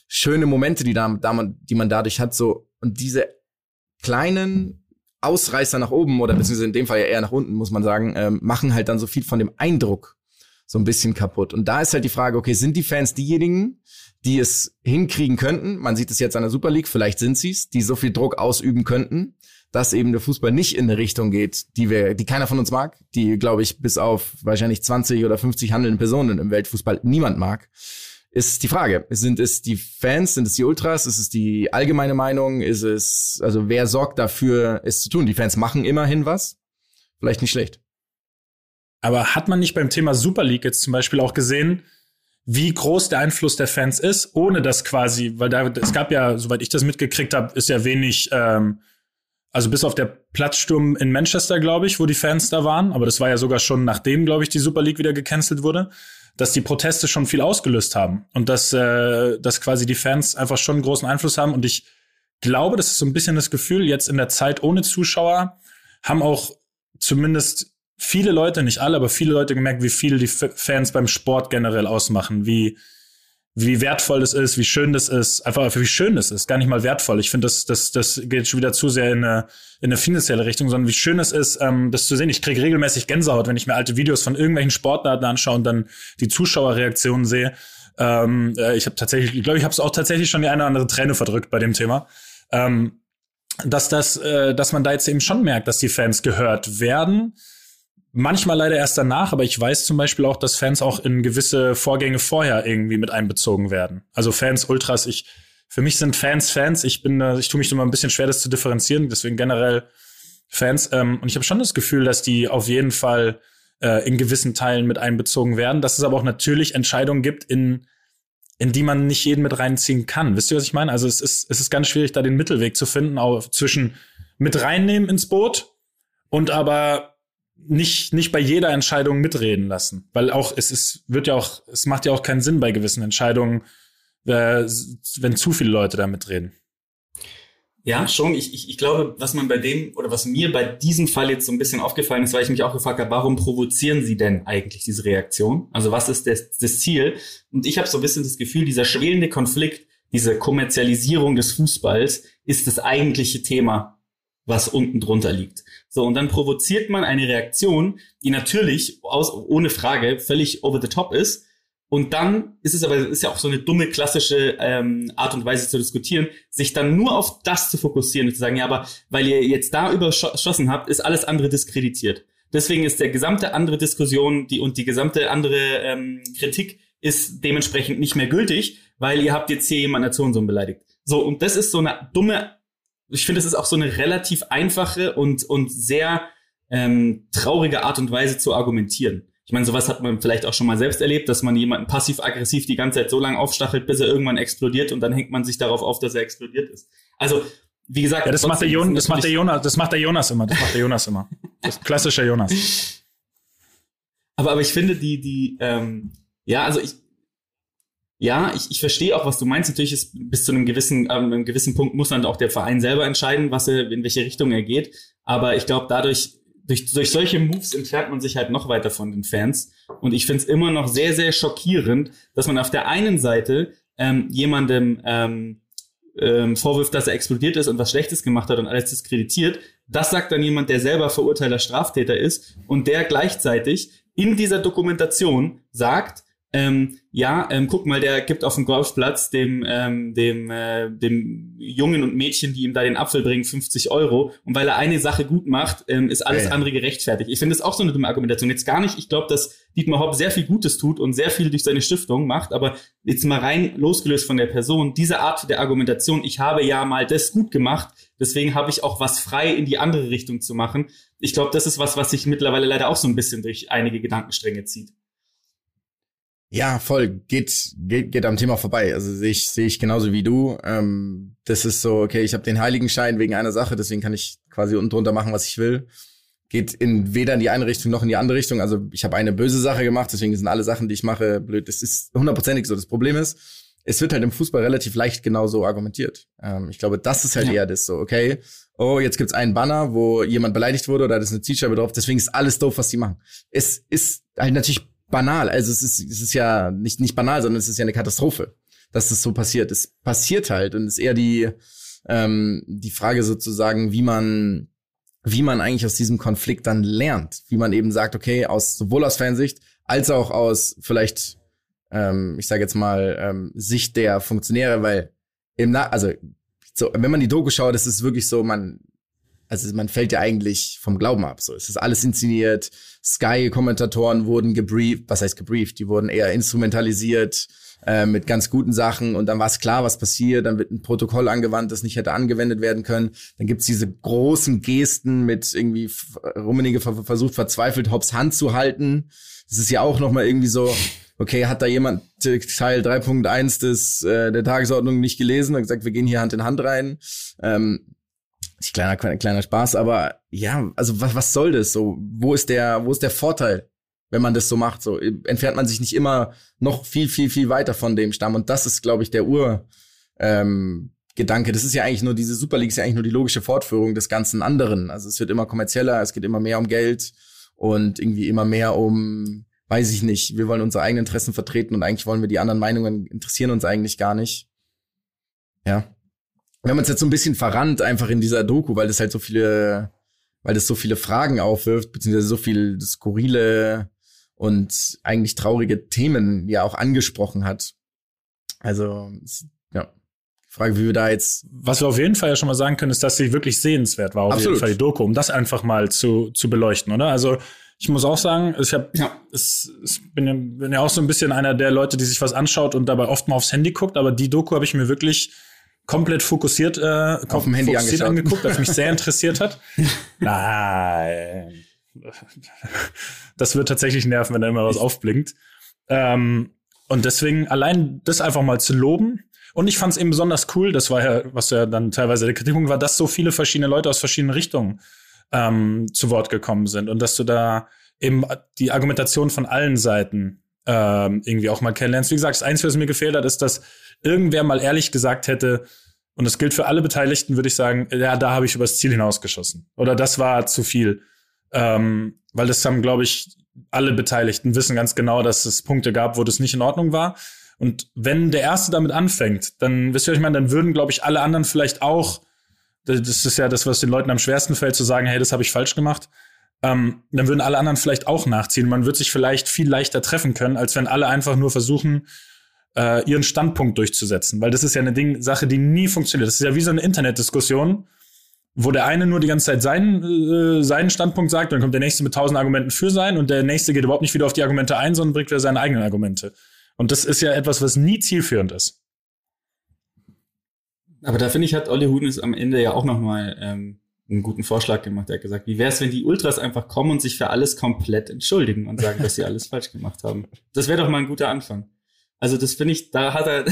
schöne Momente, die da, da man, die man dadurch hat, so und diese kleinen Ausreißer nach oben oder beziehungsweise in dem Fall ja eher nach unten, muss man sagen, ähm, machen halt dann so viel von dem Eindruck so ein bisschen kaputt. Und da ist halt die Frage, okay, sind die Fans diejenigen, die es hinkriegen könnten? Man sieht es jetzt an der Super League, vielleicht sind sie es, die so viel Druck ausüben könnten, dass eben der Fußball nicht in eine Richtung geht, die wir, die keiner von uns mag, die, glaube ich, bis auf wahrscheinlich 20 oder 50 handelnde Personen im Weltfußball niemand mag ist die Frage. Sind es die Fans, sind es die Ultras, ist es die allgemeine Meinung, ist es, also wer sorgt dafür, es zu tun? Die Fans machen immerhin was. Vielleicht nicht schlecht. Aber hat man nicht beim Thema Super League jetzt zum Beispiel auch gesehen, wie groß der Einfluss der Fans ist, ohne dass quasi, weil da, es gab ja, soweit ich das mitgekriegt habe, ist ja wenig, ähm, also bis auf der Platzsturm in Manchester, glaube ich, wo die Fans da waren, aber das war ja sogar schon nachdem, glaube ich, die Super League wieder gecancelt wurde dass die Proteste schon viel ausgelöst haben und dass, äh, dass quasi die Fans einfach schon einen großen Einfluss haben. Und ich glaube, das ist so ein bisschen das Gefühl, jetzt in der Zeit ohne Zuschauer haben auch zumindest viele Leute, nicht alle, aber viele Leute gemerkt, wie viel die Fans beim Sport generell ausmachen, wie, wie wertvoll das ist, wie schön das ist, einfach wie schön das ist, gar nicht mal wertvoll. Ich finde, das, das, das geht schon wieder zu sehr in eine, in eine finanzielle Richtung, sondern wie schön es ist, ähm, das zu sehen. Ich kriege regelmäßig Gänsehaut, wenn ich mir alte Videos von irgendwelchen Sportarten anschaue und dann die Zuschauerreaktionen sehe. Ähm, äh, ich habe tatsächlich, ich glaube, ich habe es auch tatsächlich schon die eine oder andere Träne verdrückt bei dem Thema. Ähm, dass das, äh, dass man da jetzt eben schon merkt, dass die Fans gehört werden Manchmal leider erst danach, aber ich weiß zum Beispiel auch, dass Fans auch in gewisse Vorgänge vorher irgendwie mit einbezogen werden. Also Fans, Ultras, ich, für mich sind Fans Fans. Ich bin, ich tue mich immer ein bisschen schwer, das zu differenzieren. Deswegen generell Fans. Ähm, und ich habe schon das Gefühl, dass die auf jeden Fall äh, in gewissen Teilen mit einbezogen werden. Dass es aber auch natürlich Entscheidungen gibt, in, in die man nicht jeden mit reinziehen kann. Wisst ihr, was ich meine? Also es ist, es ist ganz schwierig, da den Mittelweg zu finden, auch zwischen mit reinnehmen ins Boot und aber nicht, nicht bei jeder Entscheidung mitreden lassen. Weil auch, es ist, wird ja auch, es macht ja auch keinen Sinn bei gewissen Entscheidungen, äh, wenn zu viele Leute da mitreden. Ja, schon. Ich, ich, ich glaube, was man bei dem oder was mir bei diesem Fall jetzt so ein bisschen aufgefallen ist, weil ich mich auch gefragt habe, warum provozieren sie denn eigentlich diese Reaktion? Also was ist das, das Ziel? Und ich habe so ein bisschen das Gefühl, dieser schwelende Konflikt, diese Kommerzialisierung des Fußballs ist das eigentliche Thema, was unten drunter liegt. So, und dann provoziert man eine Reaktion, die natürlich aus, ohne Frage völlig over the top ist. Und dann ist es aber, ist ja auch so eine dumme klassische ähm, Art und Weise zu diskutieren, sich dann nur auf das zu fokussieren und zu sagen, ja, aber weil ihr jetzt da überschossen habt, ist alles andere diskreditiert. Deswegen ist der gesamte andere Diskussion die, und die gesamte andere ähm, Kritik ist dementsprechend nicht mehr gültig, weil ihr habt jetzt hier jemanden als Sohn beleidigt. So, und das ist so eine dumme ich finde, es ist auch so eine relativ einfache und, und sehr ähm, traurige Art und Weise zu argumentieren. Ich meine, sowas hat man vielleicht auch schon mal selbst erlebt, dass man jemanden passiv-aggressiv die ganze Zeit so lange aufstachelt, bis er irgendwann explodiert und dann hängt man sich darauf auf, dass er explodiert ist. Also, wie gesagt, ja, das macht der Jonas, das macht der Jonas, das macht der Jonas immer, das macht der Jonas immer. Das klassische Jonas. Aber, aber ich finde die, die, ähm, ja, also ich, ja, ich, ich verstehe auch, was du meinst. Natürlich ist bis zu einem gewissen, ähm, einem gewissen Punkt muss dann auch der Verein selber entscheiden, was er, in welche Richtung er geht. Aber ich glaube, dadurch, durch, durch solche Moves entfernt man sich halt noch weiter von den Fans. Und ich finde es immer noch sehr, sehr schockierend, dass man auf der einen Seite ähm, jemandem ähm, ähm, vorwirft, dass er explodiert ist und was Schlechtes gemacht hat und alles diskreditiert. Das sagt dann jemand, der selber verurteilter Straftäter ist und der gleichzeitig in dieser Dokumentation sagt, ähm, ja, ähm, guck mal, der gibt auf dem Golfplatz dem, ähm, dem, äh, dem Jungen und Mädchen, die ihm da den Apfel bringen, 50 Euro. Und weil er eine Sache gut macht, ähm, ist alles ja, ja. andere gerechtfertigt. Ich finde das auch so eine dumme Argumentation. Jetzt gar nicht, ich glaube, dass Dietmar Hopp sehr viel Gutes tut und sehr viel durch seine Stiftung macht, aber jetzt mal rein losgelöst von der Person, diese Art der Argumentation, ich habe ja mal das gut gemacht, deswegen habe ich auch was frei in die andere Richtung zu machen. Ich glaube, das ist was, was sich mittlerweile leider auch so ein bisschen durch einige Gedankenstränge zieht. Ja, voll. Geht, geht, geht am Thema vorbei. Also sehe ich, sehe ich genauso wie du. Ähm, das ist so, okay, ich habe den Heiligenschein wegen einer Sache, deswegen kann ich quasi unten drunter machen, was ich will. Geht in weder in die eine Richtung noch in die andere Richtung. Also ich habe eine böse Sache gemacht, deswegen sind alle Sachen, die ich mache, blöd. Das ist hundertprozentig so. Das Problem ist, es wird halt im Fußball relativ leicht genauso argumentiert. Ähm, ich glaube, das ist halt ja. eher das so, okay, oh, jetzt gibt's einen Banner, wo jemand beleidigt wurde oder da ist eine Zielscheibe drauf, deswegen ist alles doof, was die machen. Es ist halt natürlich banal. Also es ist, es ist ja nicht, nicht banal, sondern es ist ja eine Katastrophe, dass das so passiert. Es passiert halt und es ist eher die, ähm, die Frage sozusagen, wie man, wie man eigentlich aus diesem Konflikt dann lernt. Wie man eben sagt, okay, aus sowohl aus Fansicht als auch aus vielleicht, ähm, ich sage jetzt mal, ähm, Sicht der Funktionäre, weil im Na also so, wenn man die Doku schaut, ist es wirklich so, man also man fällt ja eigentlich vom Glauben ab. So, es ist alles inszeniert. Sky-Kommentatoren wurden gebrieft, was heißt gebrieft? Die wurden eher instrumentalisiert äh, mit ganz guten Sachen und dann war es klar, was passiert. Dann wird ein Protokoll angewandt, das nicht hätte angewendet werden können. Dann gibt's diese großen Gesten mit irgendwie Rummenigge versucht verzweifelt Hobbs Hand zu halten. Das ist ja auch noch mal irgendwie so. Okay, hat da jemand Teil 3.1 des äh, der Tagesordnung nicht gelesen und gesagt, wir gehen hier Hand in Hand rein. Ähm, kleiner, kleiner, Spaß, aber ja, also was, was soll das so? Wo ist der, wo ist der Vorteil, wenn man das so macht? So entfernt man sich nicht immer noch viel, viel, viel weiter von dem Stamm. Und das ist, glaube ich, der Ur, ähm, Gedanke. Das ist ja eigentlich nur, diese Super League ist ja eigentlich nur die logische Fortführung des ganzen anderen. Also es wird immer kommerzieller, es geht immer mehr um Geld und irgendwie immer mehr um, weiß ich nicht, wir wollen unsere eigenen Interessen vertreten und eigentlich wollen wir die anderen Meinungen interessieren uns eigentlich gar nicht. Ja wir haben uns jetzt so ein bisschen verrannt einfach in dieser Doku, weil das halt so viele, weil das so viele Fragen aufwirft, beziehungsweise so viel skurrile und eigentlich traurige Themen ja auch angesprochen hat. Also, ja. Frage, wie wir da jetzt. Was wir auf jeden Fall ja schon mal sagen können, ist, dass sie wirklich sehenswert war, auf Absolut. jeden Fall die Doku, um das einfach mal zu, zu beleuchten, oder? Also, ich muss auch sagen, ich habe, ja. es, es bin, ja, bin ja auch so ein bisschen einer der Leute, die sich was anschaut und dabei oft mal aufs Handy guckt, aber die Doku habe ich mir wirklich komplett fokussiert äh, auf dem Handy fokussiert angeguckt, was mich sehr interessiert hat. Nein. Das wird tatsächlich nerven, wenn da immer was aufblinkt. Ähm, und deswegen allein das einfach mal zu loben. Und ich fand es eben besonders cool, das war ja, was ja dann teilweise der Kritikpunkt war, dass so viele verschiedene Leute aus verschiedenen Richtungen ähm, zu Wort gekommen sind und dass du da eben die Argumentation von allen Seiten ähm, irgendwie auch mal kennenlernst. Wie gesagt, das Einzige, was mir gefehlt hat, ist, dass irgendwer mal ehrlich gesagt hätte, und das gilt für alle Beteiligten, würde ich sagen, ja, da habe ich übers Ziel hinausgeschossen. Oder das war zu viel. Ähm, weil das haben, glaube ich, alle Beteiligten wissen ganz genau, dass es Punkte gab, wo das nicht in Ordnung war. Und wenn der Erste damit anfängt, dann, wisst ihr, was ich meine, dann würden, glaube ich, alle anderen vielleicht auch, das ist ja das, was den Leuten am schwersten fällt, zu sagen, hey, das habe ich falsch gemacht. Ähm, dann würden alle anderen vielleicht auch nachziehen. Man wird sich vielleicht viel leichter treffen können, als wenn alle einfach nur versuchen, äh, ihren Standpunkt durchzusetzen. Weil das ist ja eine Ding, Sache, die nie funktioniert. Das ist ja wie so eine Internetdiskussion, wo der eine nur die ganze Zeit seinen, äh, seinen Standpunkt sagt, dann kommt der nächste mit tausend Argumenten für sein und der nächste geht überhaupt nicht wieder auf die Argumente ein, sondern bringt wieder seine eigenen Argumente. Und das ist ja etwas, was nie zielführend ist. Aber da finde ich, hat Olli Huhnes am Ende ja auch nochmal ähm, einen guten Vorschlag gemacht. Er hat gesagt, wie wäre es, wenn die Ultras einfach kommen und sich für alles komplett entschuldigen und sagen, dass sie alles falsch gemacht haben? Das wäre doch mal ein guter Anfang. Also das finde ich, da hat er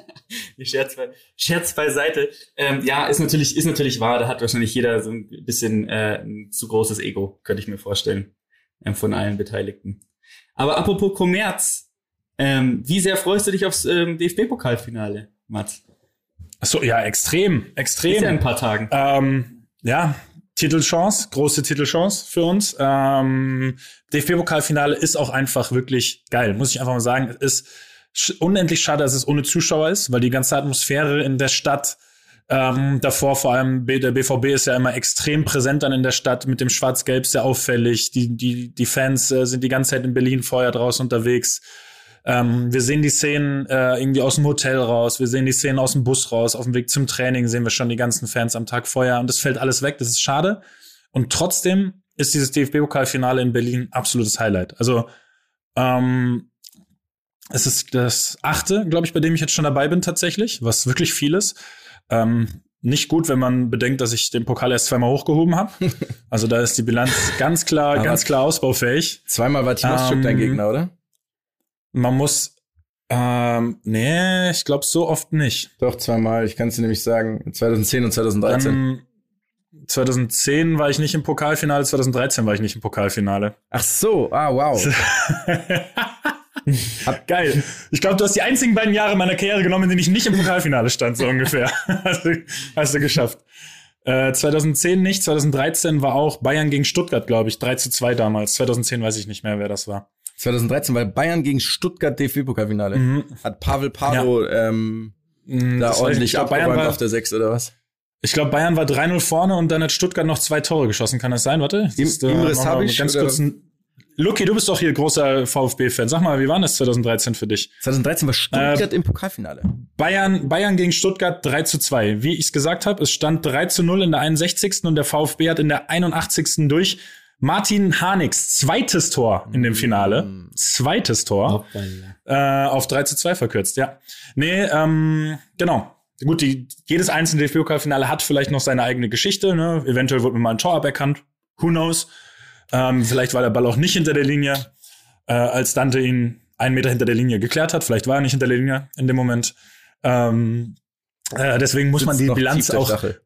Scherz, bei, Scherz beiseite. Ähm, ja, ist natürlich, ist natürlich wahr. Da hat wahrscheinlich jeder so ein bisschen äh, ein zu großes Ego, könnte ich mir vorstellen, ähm, von allen Beteiligten. Aber apropos Kommerz, ähm, wie sehr freust du dich aufs ähm, DFB-Pokalfinale, Mats? Ach so, ja, extrem, extrem. Ist ja in ein paar Tagen. Ähm, ja, Titelchance, große Titelchance für uns. Ähm, DFB-Pokalfinale ist auch einfach wirklich geil, muss ich einfach mal sagen. Es ist unendlich schade, dass es ohne Zuschauer ist, weil die ganze Atmosphäre in der Stadt ähm, davor vor allem der BVB ist ja immer extrem präsent dann in der Stadt mit dem Schwarz-Gelb sehr auffällig. Die die die Fans äh, sind die ganze Zeit in Berlin vorher draußen unterwegs. Ähm, wir sehen die Szenen äh, irgendwie aus dem Hotel raus, wir sehen die Szenen aus dem Bus raus, auf dem Weg zum Training sehen wir schon die ganzen Fans am Tag vorher und das fällt alles weg. Das ist schade. Und trotzdem ist dieses DFB-Pokalfinale in Berlin absolutes Highlight. Also ähm, es ist das achte, glaube ich, bei dem ich jetzt schon dabei bin tatsächlich, was wirklich viel ist. Ähm, nicht gut, wenn man bedenkt, dass ich den Pokal erst zweimal hochgehoben habe. Also da ist die Bilanz ganz klar, ganz klar ausbaufähig. Zweimal war Timoschuk ähm, dein Gegner, oder? Man muss, ähm, nee, ich glaube so oft nicht. Doch, zweimal. Ich kann es dir nämlich sagen, 2010 und 2013. Dann, 2010 war ich nicht im Pokalfinale, 2013 war ich nicht im Pokalfinale. Ach so, ah, wow. Geil. Ich glaube, du hast die einzigen beiden Jahre meiner Karriere genommen, in denen ich nicht im Pokalfinale stand, so ungefähr. hast, du, hast du geschafft. Äh, 2010 nicht, 2013 war auch Bayern gegen Stuttgart, glaube ich, 3 zu 2 damals. 2010 weiß ich nicht mehr, wer das war. 2013 war Bayern gegen Stuttgart DFB-Pokalfinale. Mhm. Hat Pavel Pardo ja. ähm, mhm, da ordentlich glaub, abgeräumt auf der 6 oder was? Ich glaube, Bayern war 3-0 vorne und dann hat Stuttgart noch zwei Tore geschossen. Kann das sein? Warte. Im, ist, äh, Imre Sabic ganz kurz ein, Lucky, du bist doch hier großer VfB-Fan. Sag mal, wie war das 2013 für dich? 2013 war Stuttgart äh, im Pokalfinale. Bayern, Bayern gegen Stuttgart 3 zu 2. Wie ich es gesagt habe, es stand 3 zu 0 in der 61. und der VfB hat in der 81. durch Martin Hanix zweites Tor in dem Finale. Mm. Zweites Tor. Äh, auf 3 zu 2 verkürzt, ja. Nee, ähm, genau. Gut, die, jedes einzelne DFB-Pokalfinale hat vielleicht noch seine eigene Geschichte. Ne? Eventuell wird mir mal ein Tor aberkannt. Who knows? Ähm, vielleicht war der Ball auch nicht hinter der Linie, äh, als Dante ihn einen Meter hinter der Linie geklärt hat. Vielleicht war er nicht hinter der Linie in dem Moment. Ähm, äh, deswegen muss man die Bilanz auch. Stachel.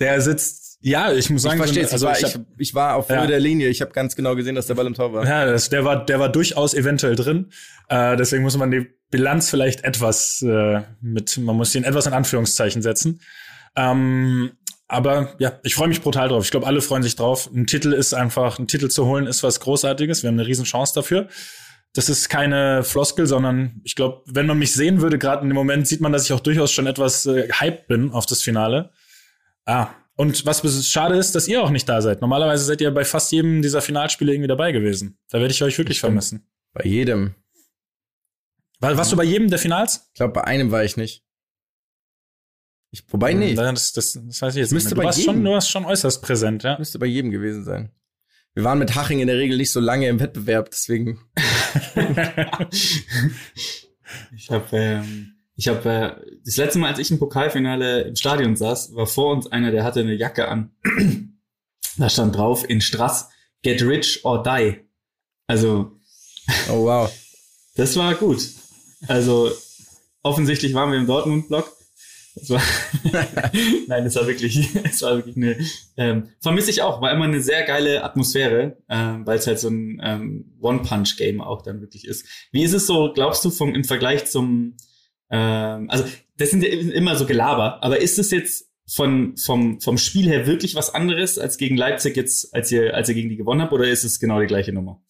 Der sitzt, ja, ich muss sagen, ich verstehe also ich, war, ich, ich war auf Höhe ja. der Linie. Ich habe ganz genau gesehen, dass der Ball im Tor war. Ja, das, der war, der war durchaus eventuell drin. Äh, deswegen muss man die Bilanz vielleicht etwas äh, mit, man muss ihn etwas in Anführungszeichen setzen. Ähm, aber ja, ich freue mich brutal drauf. Ich glaube, alle freuen sich drauf. Ein Titel ist einfach, ein Titel zu holen ist was Großartiges. Wir haben eine riesen Chance dafür. Das ist keine Floskel, sondern ich glaube, wenn man mich sehen würde, gerade in dem Moment, sieht man, dass ich auch durchaus schon etwas äh, hyped bin auf das Finale. Ah, und was schade ist, dass ihr auch nicht da seid. Normalerweise seid ihr bei fast jedem dieser Finalspiele irgendwie dabei gewesen. Da werde ich euch wirklich vermissen. Bei jedem. War, warst du bei jedem der Finals? Ich glaube, bei einem war ich nicht. Ich, wobei nee. Das, das, das weiß ich jetzt Müsste nicht. Du, warst jedem. schon, du warst schon äußerst präsent, ja. Müsste bei jedem gewesen sein. Wir waren mit Haching in der Regel nicht so lange im Wettbewerb, deswegen. ich habe ähm, ich habe äh, das letzte Mal, als ich im Pokalfinale im Stadion saß, war vor uns einer, der hatte eine Jacke an. da stand drauf in Strass Get rich or die. Also. Oh wow. das war gut. Also offensichtlich waren wir im Dortmund-Block das war Nein, es war wirklich, es war wirklich eine, ähm, vermisse ich auch, war immer eine sehr geile Atmosphäre, ähm, weil es halt so ein ähm, One-Punch-Game auch dann wirklich ist. Wie ist es so, glaubst du, vom, im Vergleich zum, ähm, also das sind ja immer so Gelaber, aber ist es jetzt von, vom, vom Spiel her wirklich was anderes als gegen Leipzig jetzt, als ihr, als ihr gegen die gewonnen habt, oder ist es genau die gleiche Nummer?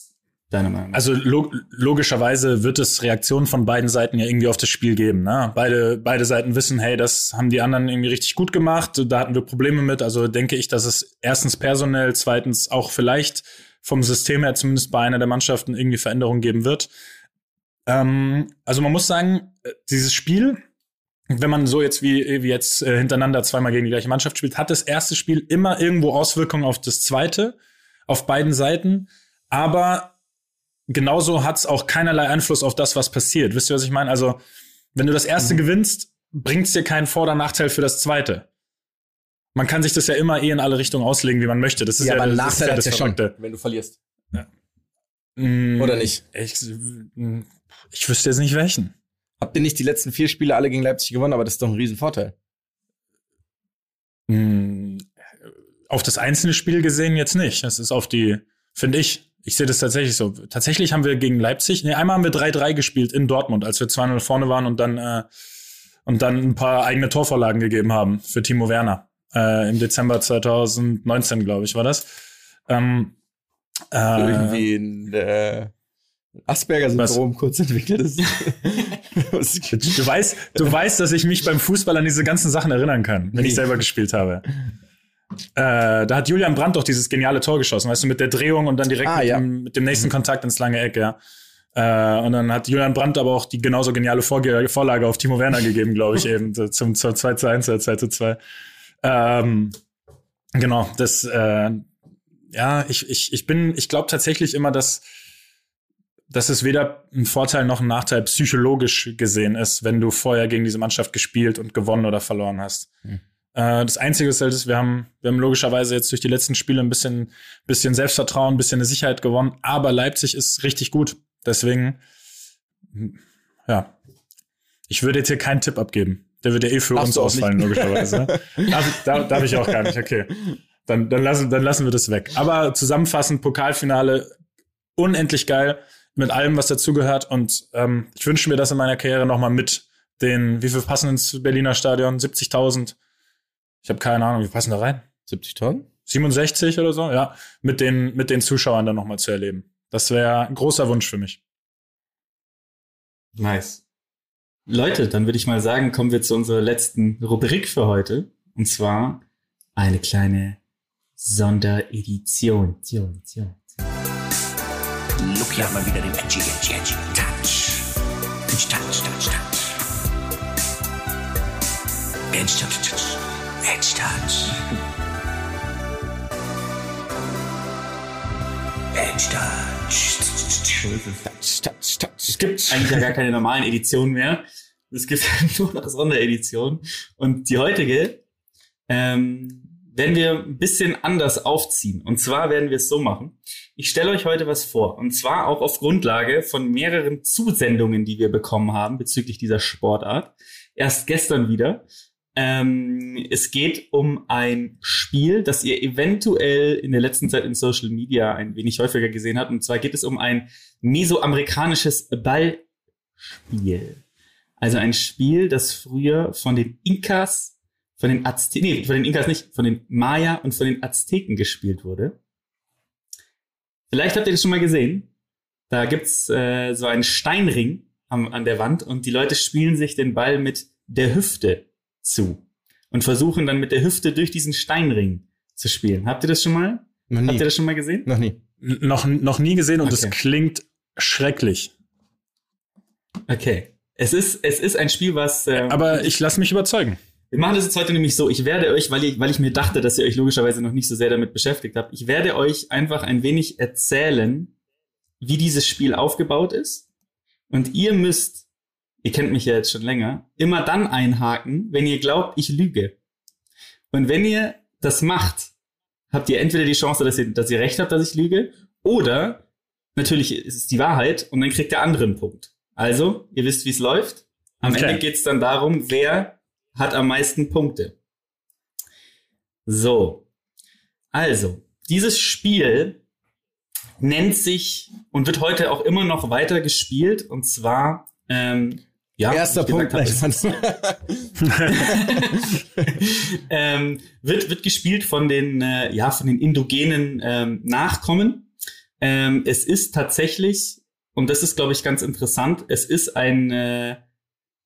Deiner Meinung? Also log logischerweise wird es Reaktionen von beiden Seiten ja irgendwie auf das Spiel geben. Ne? Beide, beide Seiten wissen, hey, das haben die anderen irgendwie richtig gut gemacht, da hatten wir Probleme mit. Also denke ich, dass es erstens personell, zweitens auch vielleicht vom System her zumindest bei einer der Mannschaften irgendwie Veränderungen geben wird. Ähm, also man muss sagen, äh, dieses Spiel, wenn man so jetzt wie, wie jetzt äh, hintereinander zweimal gegen die gleiche Mannschaft spielt, hat das erste Spiel immer irgendwo Auswirkungen auf das zweite, auf beiden Seiten. Aber genauso hat es auch keinerlei Einfluss auf das, was passiert. Wisst ihr, was ich meine? Also, wenn du das erste mhm. gewinnst, bringt es dir keinen Vor- oder Nachteil für das zweite. Man kann sich das ja immer eh in alle Richtungen auslegen, wie man möchte. Das ist ja, aber einen das ist Nachteil ja das ja schon, wenn du verlierst. Mm, Oder nicht? Ich, ich wüsste jetzt nicht welchen. Habt ihr nicht die letzten vier Spiele alle gegen Leipzig gewonnen, aber das ist doch ein Riesenvorteil. Mm, Auf das einzelne Spiel gesehen jetzt nicht. Das ist auf die, finde ich. Ich sehe das tatsächlich so. Tatsächlich haben wir gegen Leipzig, nee, einmal haben wir 3-3 gespielt in Dortmund, als wir 2-0 vorne waren und dann, äh, und dann ein paar eigene Torvorlagen gegeben haben für Timo Werner. Äh, Im Dezember 2019, glaube ich, war das. Ähm, äh, Irgendwie ein äh, Asperger-Syndrom kurz entwickelt ist. Du weißt, du weißt, dass ich mich beim Fußball an diese ganzen Sachen erinnern kann, wenn ich Nee. selber gespielt habe. Äh, da hat Julian Brandt doch dieses geniale Tor geschossen, weißt du, mit der Drehung und dann direkt Ah, mit, ja. dem, mit dem nächsten Kontakt ins lange Eck, ja. Äh, und dann hat Julian Brandt aber auch die genauso geniale Vorge Vorlage auf Timo Werner gegeben, glaube ich, eben zum, zum 2 zu 1 oder 2 zu 2. Ähm, genau, das, äh, ja, ich, ich, ich bin, ich glaube tatsächlich immer, dass, dass es weder ein Vorteil noch ein Nachteil psychologisch gesehen ist, wenn du vorher gegen diese Mannschaft gespielt und gewonnen oder verloren hast. Hm. Äh, das Einzige ist halt, wir haben, wir haben logischerweise jetzt durch die letzten Spiele ein bisschen, bisschen Selbstvertrauen, ein bisschen eine Sicherheit gewonnen, aber Leipzig ist richtig gut. Deswegen, ja, ich würde jetzt hier keinen Tipp abgeben. Der wird ja eh für Darfst uns ausfallen, logischerweise. darf, darf, darf ich auch gar nicht, okay. Dann, dann, lassen, dann lassen wir das weg. Aber zusammenfassend, Pokalfinale, unendlich geil, mit allem, was dazugehört. Und ähm, ich wünsche mir das in meiner Karriere nochmal mit den, wie viel passen ins Berliner Stadion? 70.000? Ich habe keine Ahnung, wie passen da rein? 70 Tonnen? 67 oder so? Ja, mit den, mit den Zuschauern dann nochmal zu erleben. Das wäre ein großer Wunsch für mich. Nice. Leute, dann würde ich mal sagen, kommen wir zu unserer letzten Rubrik für heute. Und zwar eine kleine Sonderedition. Edition, Edition. Look hier mal wieder den Edgy, Edgy, Edgy Touch. Touch, Touch, Touch, Touch. Edge Touch, Touch. Edge Touch. Edge Touch. Es gibt eigentlich ja gar keine normalen Editionen mehr. Es gibt nur noch Sondereditionen. Und die heutige ähm, werden wir ein bisschen anders aufziehen. Und zwar werden wir es so machen. Ich stelle euch heute was vor. Und zwar auch auf Grundlage von mehreren Zusendungen, die wir bekommen haben bezüglich dieser Sportart. Erst gestern wieder. Ähm, es geht um ein Spiel, das ihr eventuell in der letzten Zeit in Social Media ein wenig häufiger gesehen habt. Und zwar geht es um ein mesoamerikanisches Ballspiel. Also ein Spiel, das früher von den Inkas, von den Azteken, nee, von den Inkas nicht, von den Maya und von den Azteken gespielt wurde. Vielleicht habt ihr das schon mal gesehen. Da gibt's äh, so einen Steinring am, an der Wand und die Leute spielen sich den Ball mit der Hüfte zu und versuchen dann mit der Hüfte durch diesen Steinring zu spielen. Habt ihr das schon mal? Noch Habt nie. ihr das schon mal gesehen? Noch nie. N noch, noch nie gesehen und es Okay. klingt schrecklich. Okay. Es ist, es ist ein Spiel, was. Äh, Aber ich lasse mich überzeugen. Wir machen das jetzt heute nämlich so. Ich werde euch, weil ich, weil ich mir dachte, dass ihr euch logischerweise noch nicht so sehr damit beschäftigt habt, ich werde euch einfach ein wenig erzählen, wie dieses Spiel aufgebaut ist. Und ihr müsst, ihr kennt mich ja jetzt schon länger, immer dann einhaken, wenn ihr glaubt, ich lüge. Und wenn ihr das macht, habt ihr entweder die Chance, dass ihr, dass ihr recht habt, dass ich lüge, oder natürlich ist es die Wahrheit und dann kriegt der andere einen Punkt. Also, ihr wisst, wie es läuft. Am Okay. Ende geht es dann darum, wer hat am meisten Punkte. So. Also, dieses Spiel nennt sich und wird heute auch immer noch weiter gespielt und zwar ähm, ja, Erster Punkt. ähm, wird, wird gespielt von den, äh, ja, von den indogenen ähm, Nachkommen. Ähm, es ist tatsächlich, und das ist, glaube ich, ganz interessant, es ist ein, äh,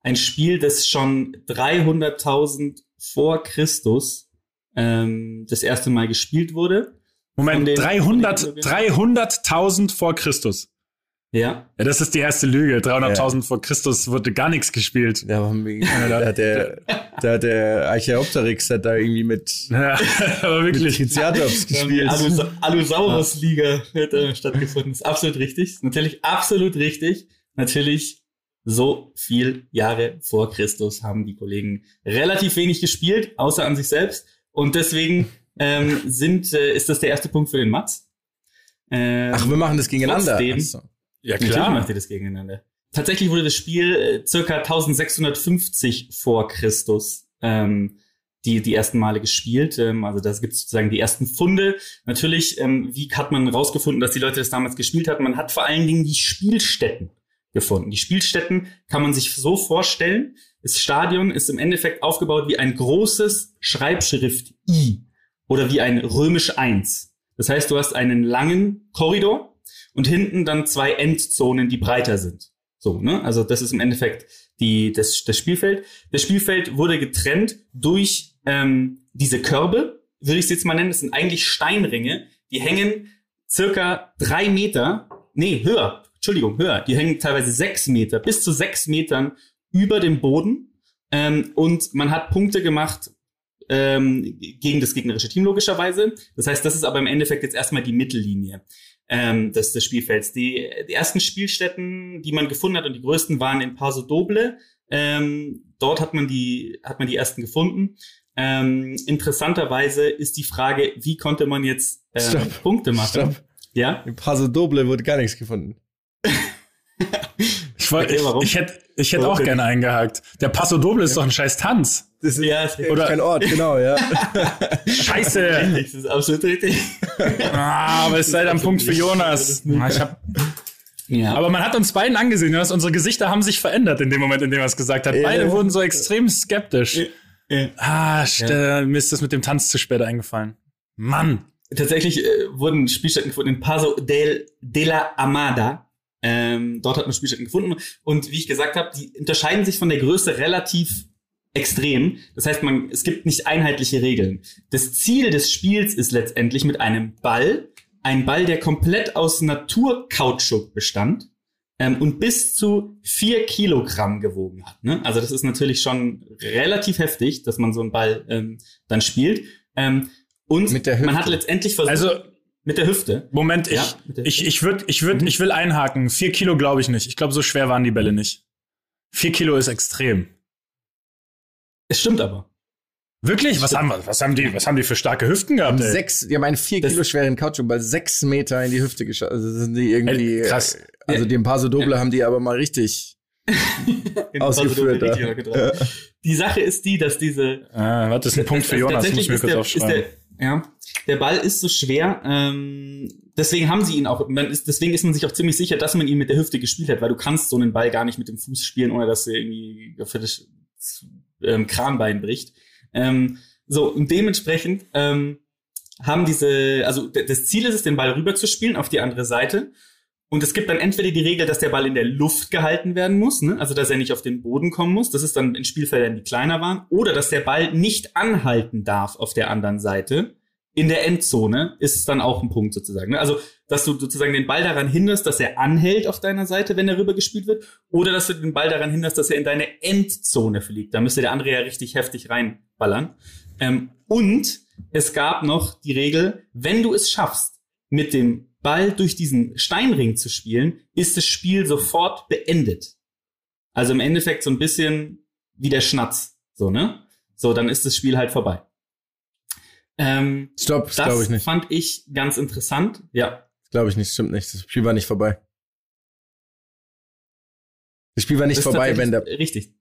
ein Spiel, das schon 300.000 vor Christus ähm, das erste Mal gespielt wurde. Moment, den- 300 von den- 300.000 vor Christus. Ja, Ja, das ist die erste Lüge. 300.000 vor Christus wurde gar nichts gespielt. Da, haben wir, da hat der, da hat der Archaeopteryx hat da irgendwie mit, Ja, aber mit wirklich. Triceratops die gespielt. Alus Allosaurus-Liga hat äh, stattgefunden. Ist absolut richtig. Ist Natürlich absolut richtig. Natürlich so viel Jahre vor Christus haben die Kollegen relativ wenig gespielt, außer an sich selbst. Und deswegen ähm, sind, äh, ist das der erste Punkt für den Mats. Ähm, Ach, wir machen das gegeneinander. trotzdem- Ja, Natürlich klar. macht ihr das gegeneinander. Tatsächlich wurde das Spiel äh, circa 1650 vor Christus ähm, die, die ersten Male gespielt. Ähm, also da gibt es sozusagen die ersten Funde. Natürlich, ähm, wie hat man rausgefunden, dass die Leute das damals gespielt hatten? Man hat vor allen Dingen die Spielstätten gefunden. Die Spielstätten kann man sich so vorstellen. Das Stadion ist im Endeffekt aufgebaut wie ein großes Schreibschrift I oder wie ein römisch 1. Das heißt, du hast einen langen Korridor und hinten dann zwei Endzonen, die breiter sind. So, ne? Also das ist im Endeffekt die, das, das Spielfeld. Das Spielfeld wurde getrennt durch ähm, diese Körbe, würde ich es jetzt mal nennen. Das sind eigentlich Steinringe. Die hängen circa drei Meter, nee, höher, Entschuldigung, höher. Die hängen teilweise sechs Meter, bis zu sechs Metern über dem Boden. Ähm, und man hat Punkte gemacht ähm, gegen das gegnerische Team logischerweise. Das heißt, das ist aber im Endeffekt jetzt erstmal die Mittellinie ähm, des, des Spielfelds. Die, die ersten Spielstätten, die man gefunden hat und die größten waren in Paso Doble. Ähm, dort hat man die hat man die ersten gefunden. Ähm, interessanterweise ist die Frage, wie konnte man jetzt ähm, Stopp. Punkte machen? Stopp. Ja, Im Paso Doble wurde gar nichts gefunden. Ich, wollt, Okay, ich, warum? ich hätte ich hätte auch gerne eingehakt. Der Paso Doble ist doch ein scheiß Tanz. Das ist Ja, oder kein Ort, genau, ja. Scheiße. richtig, das ist absolut richtig. ah, aber es sei dann Punkt für Jonas. Ah, Ich hab, Ja, aber man hat uns beiden angesehen, Jonas. Unsere Gesichter haben sich verändert in dem Moment, in dem er es gesagt hat. Ja. Beide wurden so extrem skeptisch. äh, Ah, st- mir ist das mit dem Tanz zu spät eingefallen. Mann. tatsächlich äh, wurden Spielstätten gefunden in Paso del, de la Amada. Ähm, dort hat man Spielstätten gefunden. Und wie ich gesagt habe, die unterscheiden sich von der Größe relativ extrem. Das heißt, man, es gibt nicht einheitliche Regeln. Das Ziel des Spiels ist letztendlich mit einem Ball, ein Ball, der komplett aus Naturkautschuk bestand ähm, und bis zu vier Kilogramm gewogen hat. Ne? Also das ist natürlich schon relativ heftig, dass man so einen Ball ähm, dann spielt. Ähm, und Mit der man Hüfte. hat letztendlich versucht, Also, mit der Hüfte. Moment, ich, Ja, bitte. ich, ich würde, ich würde, ich will einhaken. Vier Kilo glaube ich nicht. Ich glaube, so schwer waren die Bälle nicht. Vier Kilo ist extrem. Es stimmt aber. Wirklich? Was haben, wir- was haben die, was haben die für starke Hüften gehabt, ey? Sechs, die haben einen vier Das- Kilo schweren Kautschukball sechs Meter in die Hüfte geschossen. Also sind die irgendwie. Ey, krass. äh, Also den Paso Doble haben die aber mal richtig. Ausgeführt, ja. Die Sache ist die, dass diese Ah, warte, das ist ein Punkt für Das- Jonas, muss ich mir kurz der, aufschreiben. Der, ja, der Ball ist so schwer. Ähm, deswegen haben sie ihn auch. Man ist, deswegen ist man sich auch ziemlich sicher, dass man ihn mit der Hüfte gespielt hat, weil du kannst so einen Ball gar nicht mit dem Fuß spielen, ohne dass er irgendwie für das ähm, Kranbein bricht. Ähm, so und dementsprechend ähm, haben diese, also das Ziel ist es, den Ball rüber zu spielen auf die andere Seite. Und es gibt dann entweder die Regel, dass der Ball in der Luft gehalten werden muss, ne? also dass er nicht auf den Boden kommen muss. Das ist dann in Spielfeldern, die kleiner waren. Oder dass der Ball nicht anhalten darf auf der anderen Seite. In der Endzone ist es dann auch ein Punkt sozusagen. Ne? Also, dass du sozusagen den Ball daran hinderst, dass er anhält auf deiner Seite, wenn er rüber gespielt wird. Oder dass du den Ball daran hinderst, dass er in deine Endzone fliegt. Da müsste der andere ja richtig heftig reinballern. Ähm, und es gab noch die Regel, wenn du es schaffst, mit dem Ball durch diesen Steinring zu spielen, ist das Spiel sofort beendet. Also im Endeffekt so ein bisschen wie der Schnatz. So, ne? So, dann ist das Spiel halt vorbei. Ähm, Stopp, das glaube ich nicht. fand ich ganz interessant. Ja. Glaube ich nicht, stimmt nicht. Das Spiel war nicht vorbei. Das Spiel war nicht vorbei, wenn der. Richtig.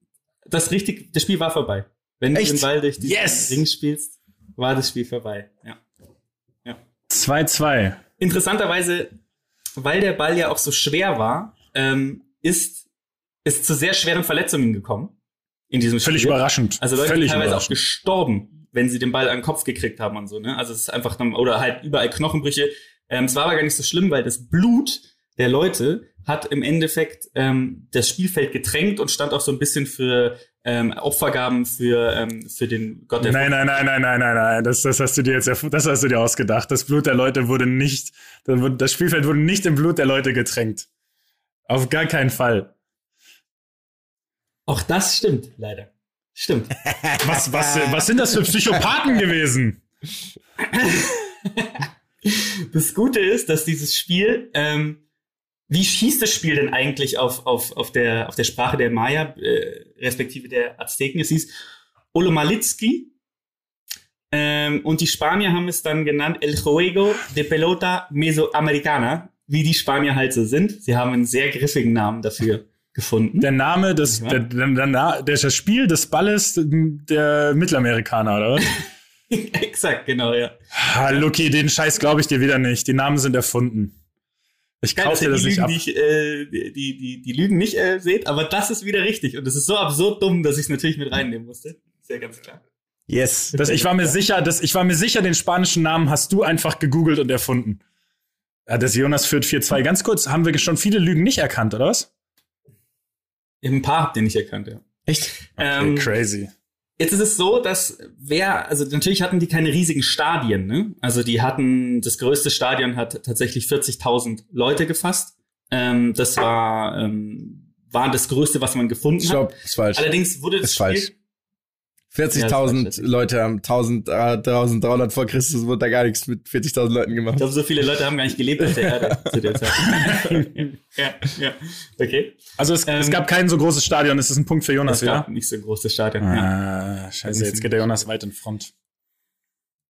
Das richtig, das Spiel war vorbei. Wenn Echt? du den Ball durch diesen Yes! Ring spielst, war das Spiel vorbei. Ja. 2-2. Interessanterweise, weil der Ball ja auch so schwer war, ähm, ist es zu sehr schweren Verletzungen gekommen in diesem Spiel. Völlig überraschend. Also Leute Völlig sind teilweise auch gestorben, wenn sie den Ball an den Kopf gekriegt haben und so, ne? Also es ist einfach dann, oder halt überall Knochenbrüche. Ähm, es war aber gar nicht so schlimm, weil das Blut der Leute hat im Endeffekt ähm, das Spielfeld getränkt und stand auch so ein bisschen für ähm, Opfergaben für, ähm, für den Gott der Nein, nein, nein, nein, nein, nein, nein. Das, das hast du dir jetzt, das hast du dir ausgedacht. Das Blut der Leute wurde nicht, das Spielfeld wurde nicht im Blut der Leute getränkt. Auf gar keinen Fall. Auch das stimmt, leider. Stimmt. Was, was, was sind das für Psychopathen gewesen? Das Gute ist, dass dieses Spiel, ähm, wie hieß das Spiel denn eigentlich auf, auf, auf, der, auf der Sprache der Maya, äh, respektive der Azteken? Es hieß Olomalitski. Ähm, und die Spanier haben es dann genannt El Juego de Pelota Mesoamericana, wie die Spanier halt so sind. Sie haben einen sehr griffigen Namen dafür gefunden. Der Name des, Ja. der, der, der, der, das Spiel des Balles der Mittelamerikaner, oder was? Exakt, genau, ja. Ah, Lucky, den Scheiß glaube ich dir wieder nicht. Die Namen sind erfunden. Ich kaufe dir das die nicht Lügen, ab. die, ich, äh, die, die, die, Lügen nicht äh, seht, aber das ist wieder richtig. Und es ist so absurd dumm, dass ich es natürlich mit reinnehmen musste. Ist ja ganz klar. Yes. Das, ich war mir sicher, dass, ich war mir sicher, den spanischen Namen hast du einfach gegoogelt und erfunden. Ja, das Jonas führt 4-2. Ganz kurz, haben wir schon viele Lügen nicht erkannt, oder was? Ein paar habt ihr nicht erkannt, ja. Echt? Ähm, Crazy. Jetzt ist es so, dass wer, also natürlich hatten die keine riesigen Stadien, ne? Also die hatten, das größte Stadion hat tatsächlich 40.000 Leute gefasst. Ähm, das war, ähm, war das größte, was man gefunden hat. Stopp, ist falsch. Allerdings wurde das Ist Spiel, falsch. Ja, ist falsch, 40.000 das ist- Leute haben 1000, äh, 1300 vor Christus wurde da gar nichts mit 40.000 Leuten ich gemacht. glaube, so viele Leute haben gar nicht gelebt auf der Erde zu der Zeit. ja, ja, okay. Also es, Ähm, es gab kein so großes Stadion. Es ist ein Punkt für Jonas, Es gab ja? nicht so ein großes Stadion. Ja. Ah, scheiße, jetzt geht der Jonas weit in Front.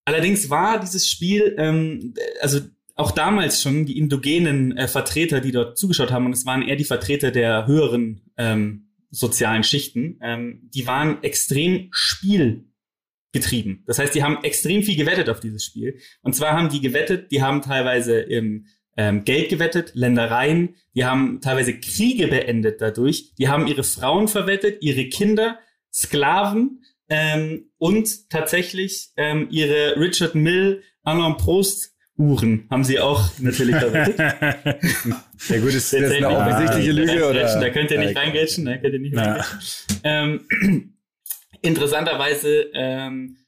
Allerdings war dieses Spiel, ähm, also auch damals schon die indogenen äh, Vertreter, die dort zugeschaut haben, und es waren eher die Vertreter der höheren ähm, sozialen Schichten, ähm, die waren extrem spielgetrieben. Das heißt, die haben extrem viel gewettet auf dieses Spiel. Und zwar haben die gewettet, die haben teilweise im ähm, Geld gewettet, Ländereien, die haben teilweise Kriege beendet dadurch, die haben ihre Frauen verwettet, ihre Kinder, Sklaven ähm, und tatsächlich ähm, ihre Richard Mill Alain Prost Uhren haben sie auch natürlich verwettet. Ja gut, ist das Jetzt eine offensichtliche Lüge reingrätschen, oder? Da könnt ihr nicht reingrätschen, da könnt ihr nicht reingrätschen. Ähm, interessanterweise ähm,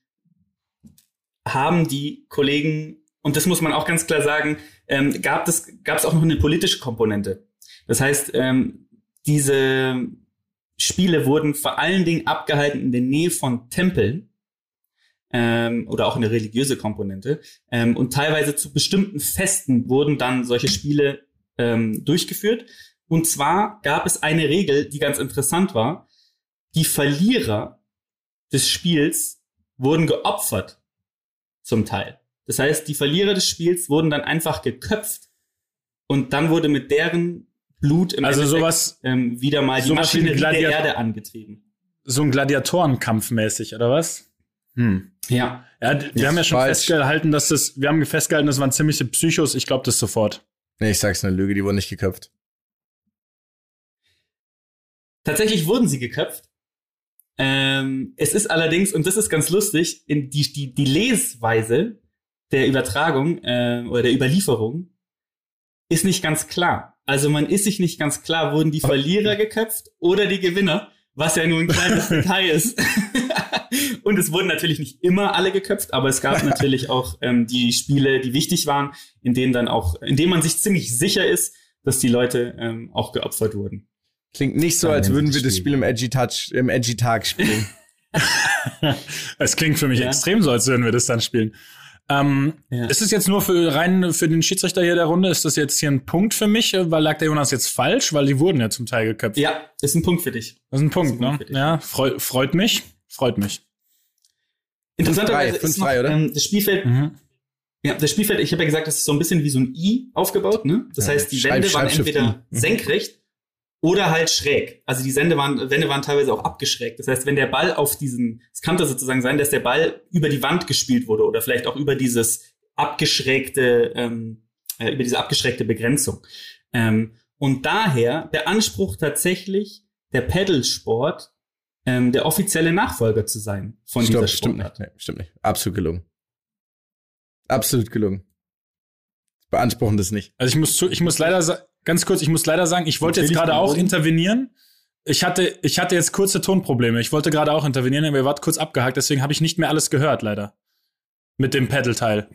haben die Kollegen, und das muss man auch ganz klar sagen, ähm, gab es gab es auch noch eine politische Komponente. Das heißt, ähm, diese Spiele wurden vor allen Dingen abgehalten in der Nähe von Tempeln ähm, oder auch eine religiöse Komponente. Ähm, und teilweise zu bestimmten Festen wurden dann solche Spiele ähm, durchgeführt. Und zwar gab es eine Regel, die ganz interessant war. Die Verlierer des Spiels wurden geopfert, zum Teil. Das heißt, die Verlierer des Spiels wurden dann einfach geköpft und dann wurde mit deren Blut im Also Endeffekt, sowas- ähm, wieder mal die Maschinerie der Erde angetrieben. So ein Gladiatorenkampf mäßig, oder was? Hm. Ja. Ja, wir haben ja schon falsch. festgehalten, dass das, wir haben festgehalten, das waren ziemliche Psychos. Ich glaube das sofort. Nee, ich sag's eine Lüge, die wurden nicht geköpft. Tatsächlich wurden sie geköpft. Ähm, es ist allerdings, und das ist ganz lustig, in die, die, die Lesweise der Übertragung äh, oder der Überlieferung ist nicht ganz klar. Also man ist sich nicht ganz klar, wurden die Verlierer geköpft oder die Gewinner, was ja nur ein kleines Detail ist. Und es wurden natürlich nicht immer alle geköpft, aber es gab natürlich auch ähm, die Spiele, die wichtig waren, in denen dann auch, in denen man sich ziemlich sicher ist, dass die Leute ähm, auch geopfert wurden. Klingt nicht so, als würden wir das Spiel. Spiel im Edgy Touch, im Edgy Tag spielen. Es klingt für mich Ja. extrem so, als würden wir das dann spielen. Ähm, Ja. Ist es jetzt nur für rein für den Schiedsrichter hier der Runde? Ist das jetzt hier ein Punkt für mich? Weil lag der Jonas jetzt falsch? Weil die wurden ja zum Teil geköpft. Ja, ist ein Punkt für dich. Das ist ein Punkt, ist ein Punkt ne? für dich. Ja, freu, freut mich. Freut mich. Interessanterweise 5-3, ist noch, 5-3, oder? Ähm, das Spielfeld, Mhm. ja, das Spielfeld, ich habe ja gesagt, das ist so ein bisschen wie so ein I aufgebaut, ne? Das Ja, heißt, die Wände waren entweder. Mhm. senkrecht oder halt schräg. Also die Wände waren, Wände waren teilweise auch abgeschrägt. Das heißt, wenn der Ball auf diesen, es kann das sozusagen sein, dass der Ball über die Wand gespielt wurde oder vielleicht auch über dieses abgeschrägte, ähm, äh, über diese abgeschrägte Begrenzung. Ähm, und daher beansprucht tatsächlich der Pedalsport ähm, der offizielle Nachfolger zu sein von Stopp, dieser stimmt Sportart. nicht. Nee, stimmt nicht. Absolut gelungen. Absolut gelungen. Beanspruchen das nicht. Also ich muss zu, ich muss leider ganz kurz, ich muss leider sagen, ich wollte jetzt gerade auch intervenieren. Ich hatte, ich hatte jetzt kurze Tonprobleme. Ich wollte gerade auch intervenieren, aber ihr wart kurz abgehakt, deswegen habe ich nicht mehr alles gehört, leider. Mit dem Pedal-Teil.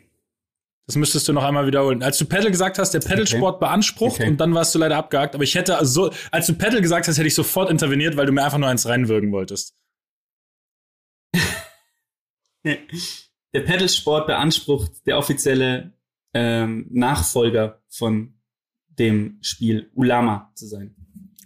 Das müsstest du noch einmal wiederholen. Als du Pedal gesagt hast, der Pedalsport beansprucht Okay. und dann warst du leider abgehakt, aber ich hätte also so, als du Pedal gesagt hast, hätte ich sofort interveniert, weil du mir einfach nur eins reinwürgen wolltest. Der Pedalsport beansprucht der offizielle ähm, Nachfolger von dem Spiel Ulama zu sein.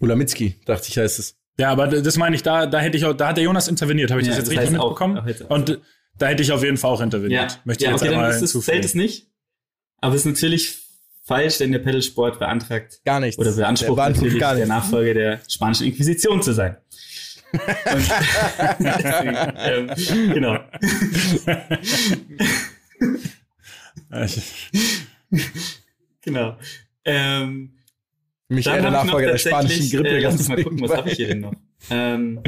Ulamitski, dachte ich, heißt es. Ja, aber das meine ich, da, da hätte ich auch, da hat der Jonas interveniert, habe ich Ja, das jetzt das richtig mitbekommen? Und da hätte ich auf jeden Fall auch interveniert. Möchte ich ja jetzt okay, dann einmal ist es, zählt es nicht. Aber es ist natürlich falsch, denn der Pedalsport beantragt Gar nichts. oder beansprucht Der beansprucht natürlich gar der nichts. Nachfolger der spanischen Inquisition zu sein. Und deswegen, ähm, genau. Ja, Genau. Ähm, Mich der Nachfolger der tatsächlich, spanischen Grippe. Äh, lass ganz mich mal gucken, was habe ich hier denn noch? Ähm,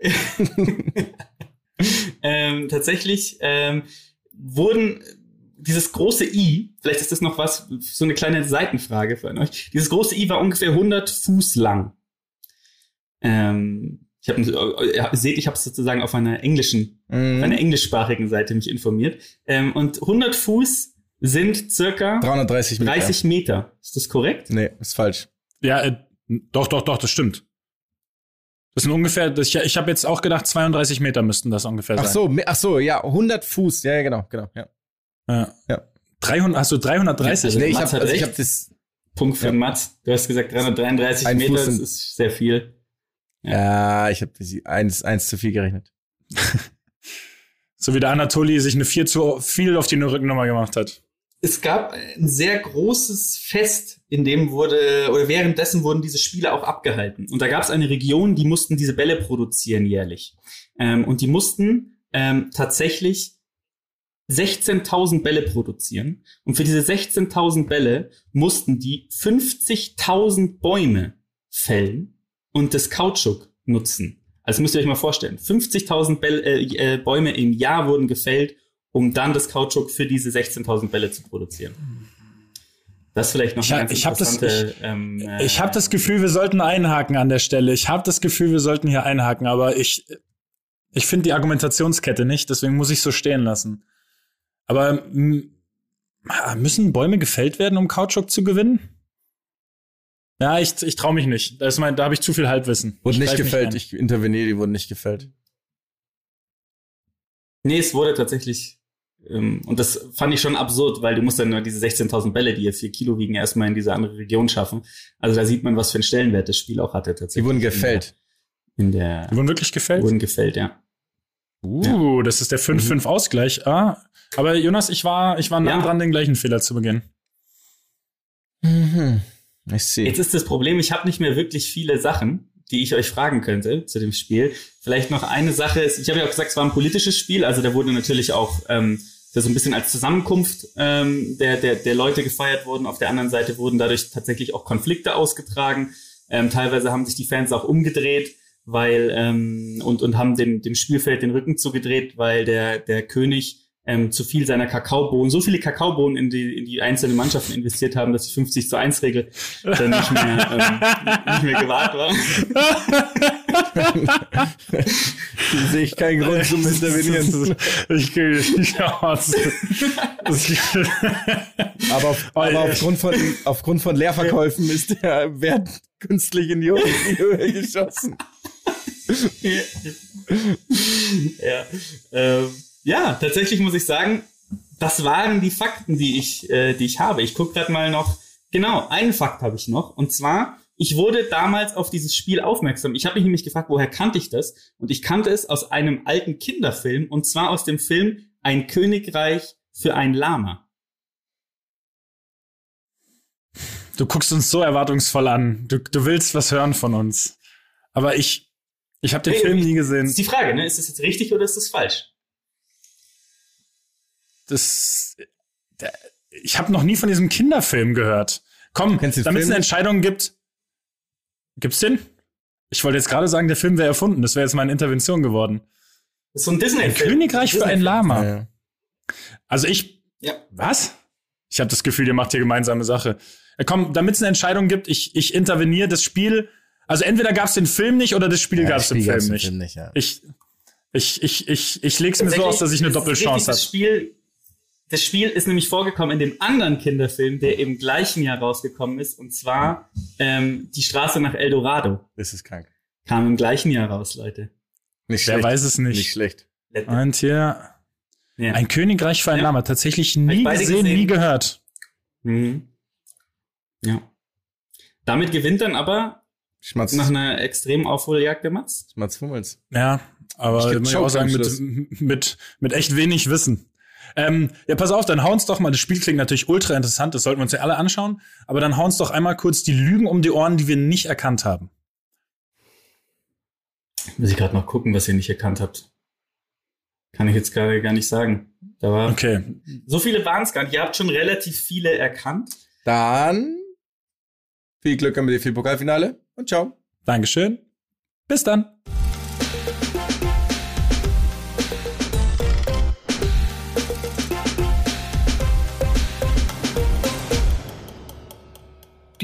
ähm, tatsächlich ähm, wurden dieses große I, vielleicht ist das noch was, so eine kleine Seitenfrage für euch. Dieses große I war ungefähr 100 Fuß lang. Ähm, ich habe, ihr seht, ich habe sozusagen auf einer englischen auf Mhm. einer englischsprachigen Seite mich informiert. Ähm, und 100 Fuß sind circa 330 Meter. 30 Meter. Ist das korrekt? Nee, ist falsch. ja, äh, doch, doch, doch, das stimmt. Das sind ungefähr, das, ich, ich habe jetzt auch gedacht, 32 Meter müssten das ungefähr Ach sein. so, me- ach so, ja, 100 Fuß. Ja, ja, genau, genau. Ja. Ja. Ja. 300, hast du 330? Also nee, ich habe also ich hab das. Punkt für Ja. Mats. Du hast gesagt 333 Ein Meter, das sind- ist sehr viel. Ja, ich habe eins, eins zu viel gerechnet. So wie der Anatoli sich eine 4 zu viel auf die Rückennummer gemacht hat. Es gab ein sehr großes Fest, in dem wurde, oder währenddessen wurden diese Spiele auch abgehalten. Und da gab es eine Region, die mussten diese Bälle produzieren jährlich. Ähm, und die mussten ähm, tatsächlich 16.000 Bälle produzieren. Und für diese 16.000 Bälle mussten die 50.000 Bäume fällen und das Kautschuk nutzen. Also müsst ihr euch mal vorstellen, 50.000 Bälle, äh, äh, Bäume im Jahr wurden gefällt, um dann das Kautschuk für diese 16.000 Bälle zu produzieren. Das ist vielleicht noch Ich eine hab- ganz ich hab das- interessante, ähm, äh, Ich habe das Gefühl, wir sollten einhaken an der Stelle. Ich habe das Gefühl, wir sollten hier einhaken, aber ich, ich finde die Argumentationskette nicht, deswegen muss ich so stehen lassen. Aber m, müssen Bäume gefällt werden, um Kautschuk zu gewinnen? Ja, ich, ich traue mich nicht. Da, ist mein, da habe ich zu viel Halbwissen. Wurde Ich nicht gefällt. ein. Ich interveniere, die wurden nicht gefällt. Nee, es wurde tatsächlich, und das fand ich schon absurd, weil du musst dann nur diese 16.000 Bälle, die ja vier Kilo wiegen, erstmal in diese andere Region schaffen. Also da sieht man, was für einen Stellenwert das Spiel auch hatte tatsächlich. Die wurden gefällt. In der, Die in wurden wirklich der gefällt? wurden gefällt, ja. Uh, das ist der 5-5-Ausgleich. Ah, aber Jonas, ich war, ich war nah Ja. dran, den gleichen Fehler zu begehen. Mhm. Ich sehe. Jetzt ist das Problem, ich habe nicht mehr wirklich viele Sachen, die ich euch fragen könnte zu dem Spiel. Vielleicht noch eine Sache ist, ich habe ja auch gesagt, es war ein politisches Spiel, also da wurde natürlich auch ähm, so ein bisschen als Zusammenkunft ähm, der, der, der Leute gefeiert worden. Auf der anderen Seite wurden dadurch tatsächlich auch Konflikte ausgetragen. Ähm, teilweise haben sich die Fans auch umgedreht, weil ähm, und, und haben dem, dem Spielfeld den Rücken zugedreht, weil der, der König ähm, zu viel seiner Kakaobohnen, so viele Kakaobohnen in die, in die einzelnen Mannschaften investiert haben, dass die 50 zu 1 Regel dann nicht mehr, ähm, nicht mehr gewahrt war. Hier sehe ich keinen Grund zum Intervenieren. Ich, Aber, auf, Oh, aber ja. aufgrund, von, aufgrund von Leerverkäufen ist der Wert künstlich in die Höhe, in die Höhe geschossen. ja. Ähm, ja, tatsächlich muss ich sagen, das waren die Fakten, die ich, äh, die ich habe. Ich gucke gerade mal noch. Genau, einen Fakt habe ich noch. Und zwar, ich wurde damals auf dieses Spiel aufmerksam. Ich habe mich nämlich gefragt, woher kannte ich das? Und ich kannte es aus einem alten Kinderfilm. Und zwar aus dem Film Ein Königreich für ein Lama. Du guckst uns so erwartungsvoll an. Du, du willst was hören von uns. Aber ich, ich habe den Hey, Film nie Das ist gesehen. die Frage, ne? Ist das jetzt richtig oder ist das falsch? Das, der, ich habe noch nie von diesem Kinderfilm gehört. Komm, den damit es eine? Entscheidung gibt. Gibt's den? Ich wollte jetzt gerade sagen, der Film wäre erfunden. Das wäre jetzt meine Intervention geworden. Das ist so ein Disney-Film. Ein Königreich für ein. Lama. Ja. Also ich, Ja. Was? Ich habe das Gefühl, ihr macht hier gemeinsame Sache. Äh, komm, damit es eine Entscheidung gibt, ich, ich interveniere das Spiel. Also entweder gab es den Film nicht oder das Spiel Ja, gab es Spiel Film nicht. Film nicht, ja. Ich, ich, ich, ich, ich leg's mir so aus, dass ich eine Doppelchance richtig, Das habe. Spiel, das Spiel ist nämlich vorgekommen in dem anderen Kinderfilm, der im gleichen Jahr rausgekommen ist, und zwar ähm, Die Straße nach El Dorado. Das ist krank. Kam im gleichen Jahr raus, Leute. Nicht Wer schlecht. weiß es nicht. Nicht schlecht. Und hier Ja. ein Königreich für ein Ja. Lama. Tatsächlich ich nie gesehen, gesehen. nie gehört. Mhm. Ja. Damit gewinnt dann aber Schmatz, nach einer extremen Aufholjagd der Matz. Schmatz Hummels. Ja, aber Ich muss ich auch sagen, mit, mit, mit echt wenig Wissen. Ähm, ja, pass auf, dann hauen's doch mal. Das Spiel klingt natürlich ultra interessant, das sollten wir uns ja alle anschauen. Aber dann hauen's doch einmal kurz die Lügen um die Ohren, die wir nicht erkannt haben. Muss ich gerade noch gucken, was ihr nicht erkannt habt. Kann ich jetzt gerade gar nicht sagen. Da war Okay. so viele waren es gar nicht. Ihr habt schon relativ viele erkannt. Dann viel Glück am DFB-Pokalfinale und ciao. Dankeschön. Bis dann.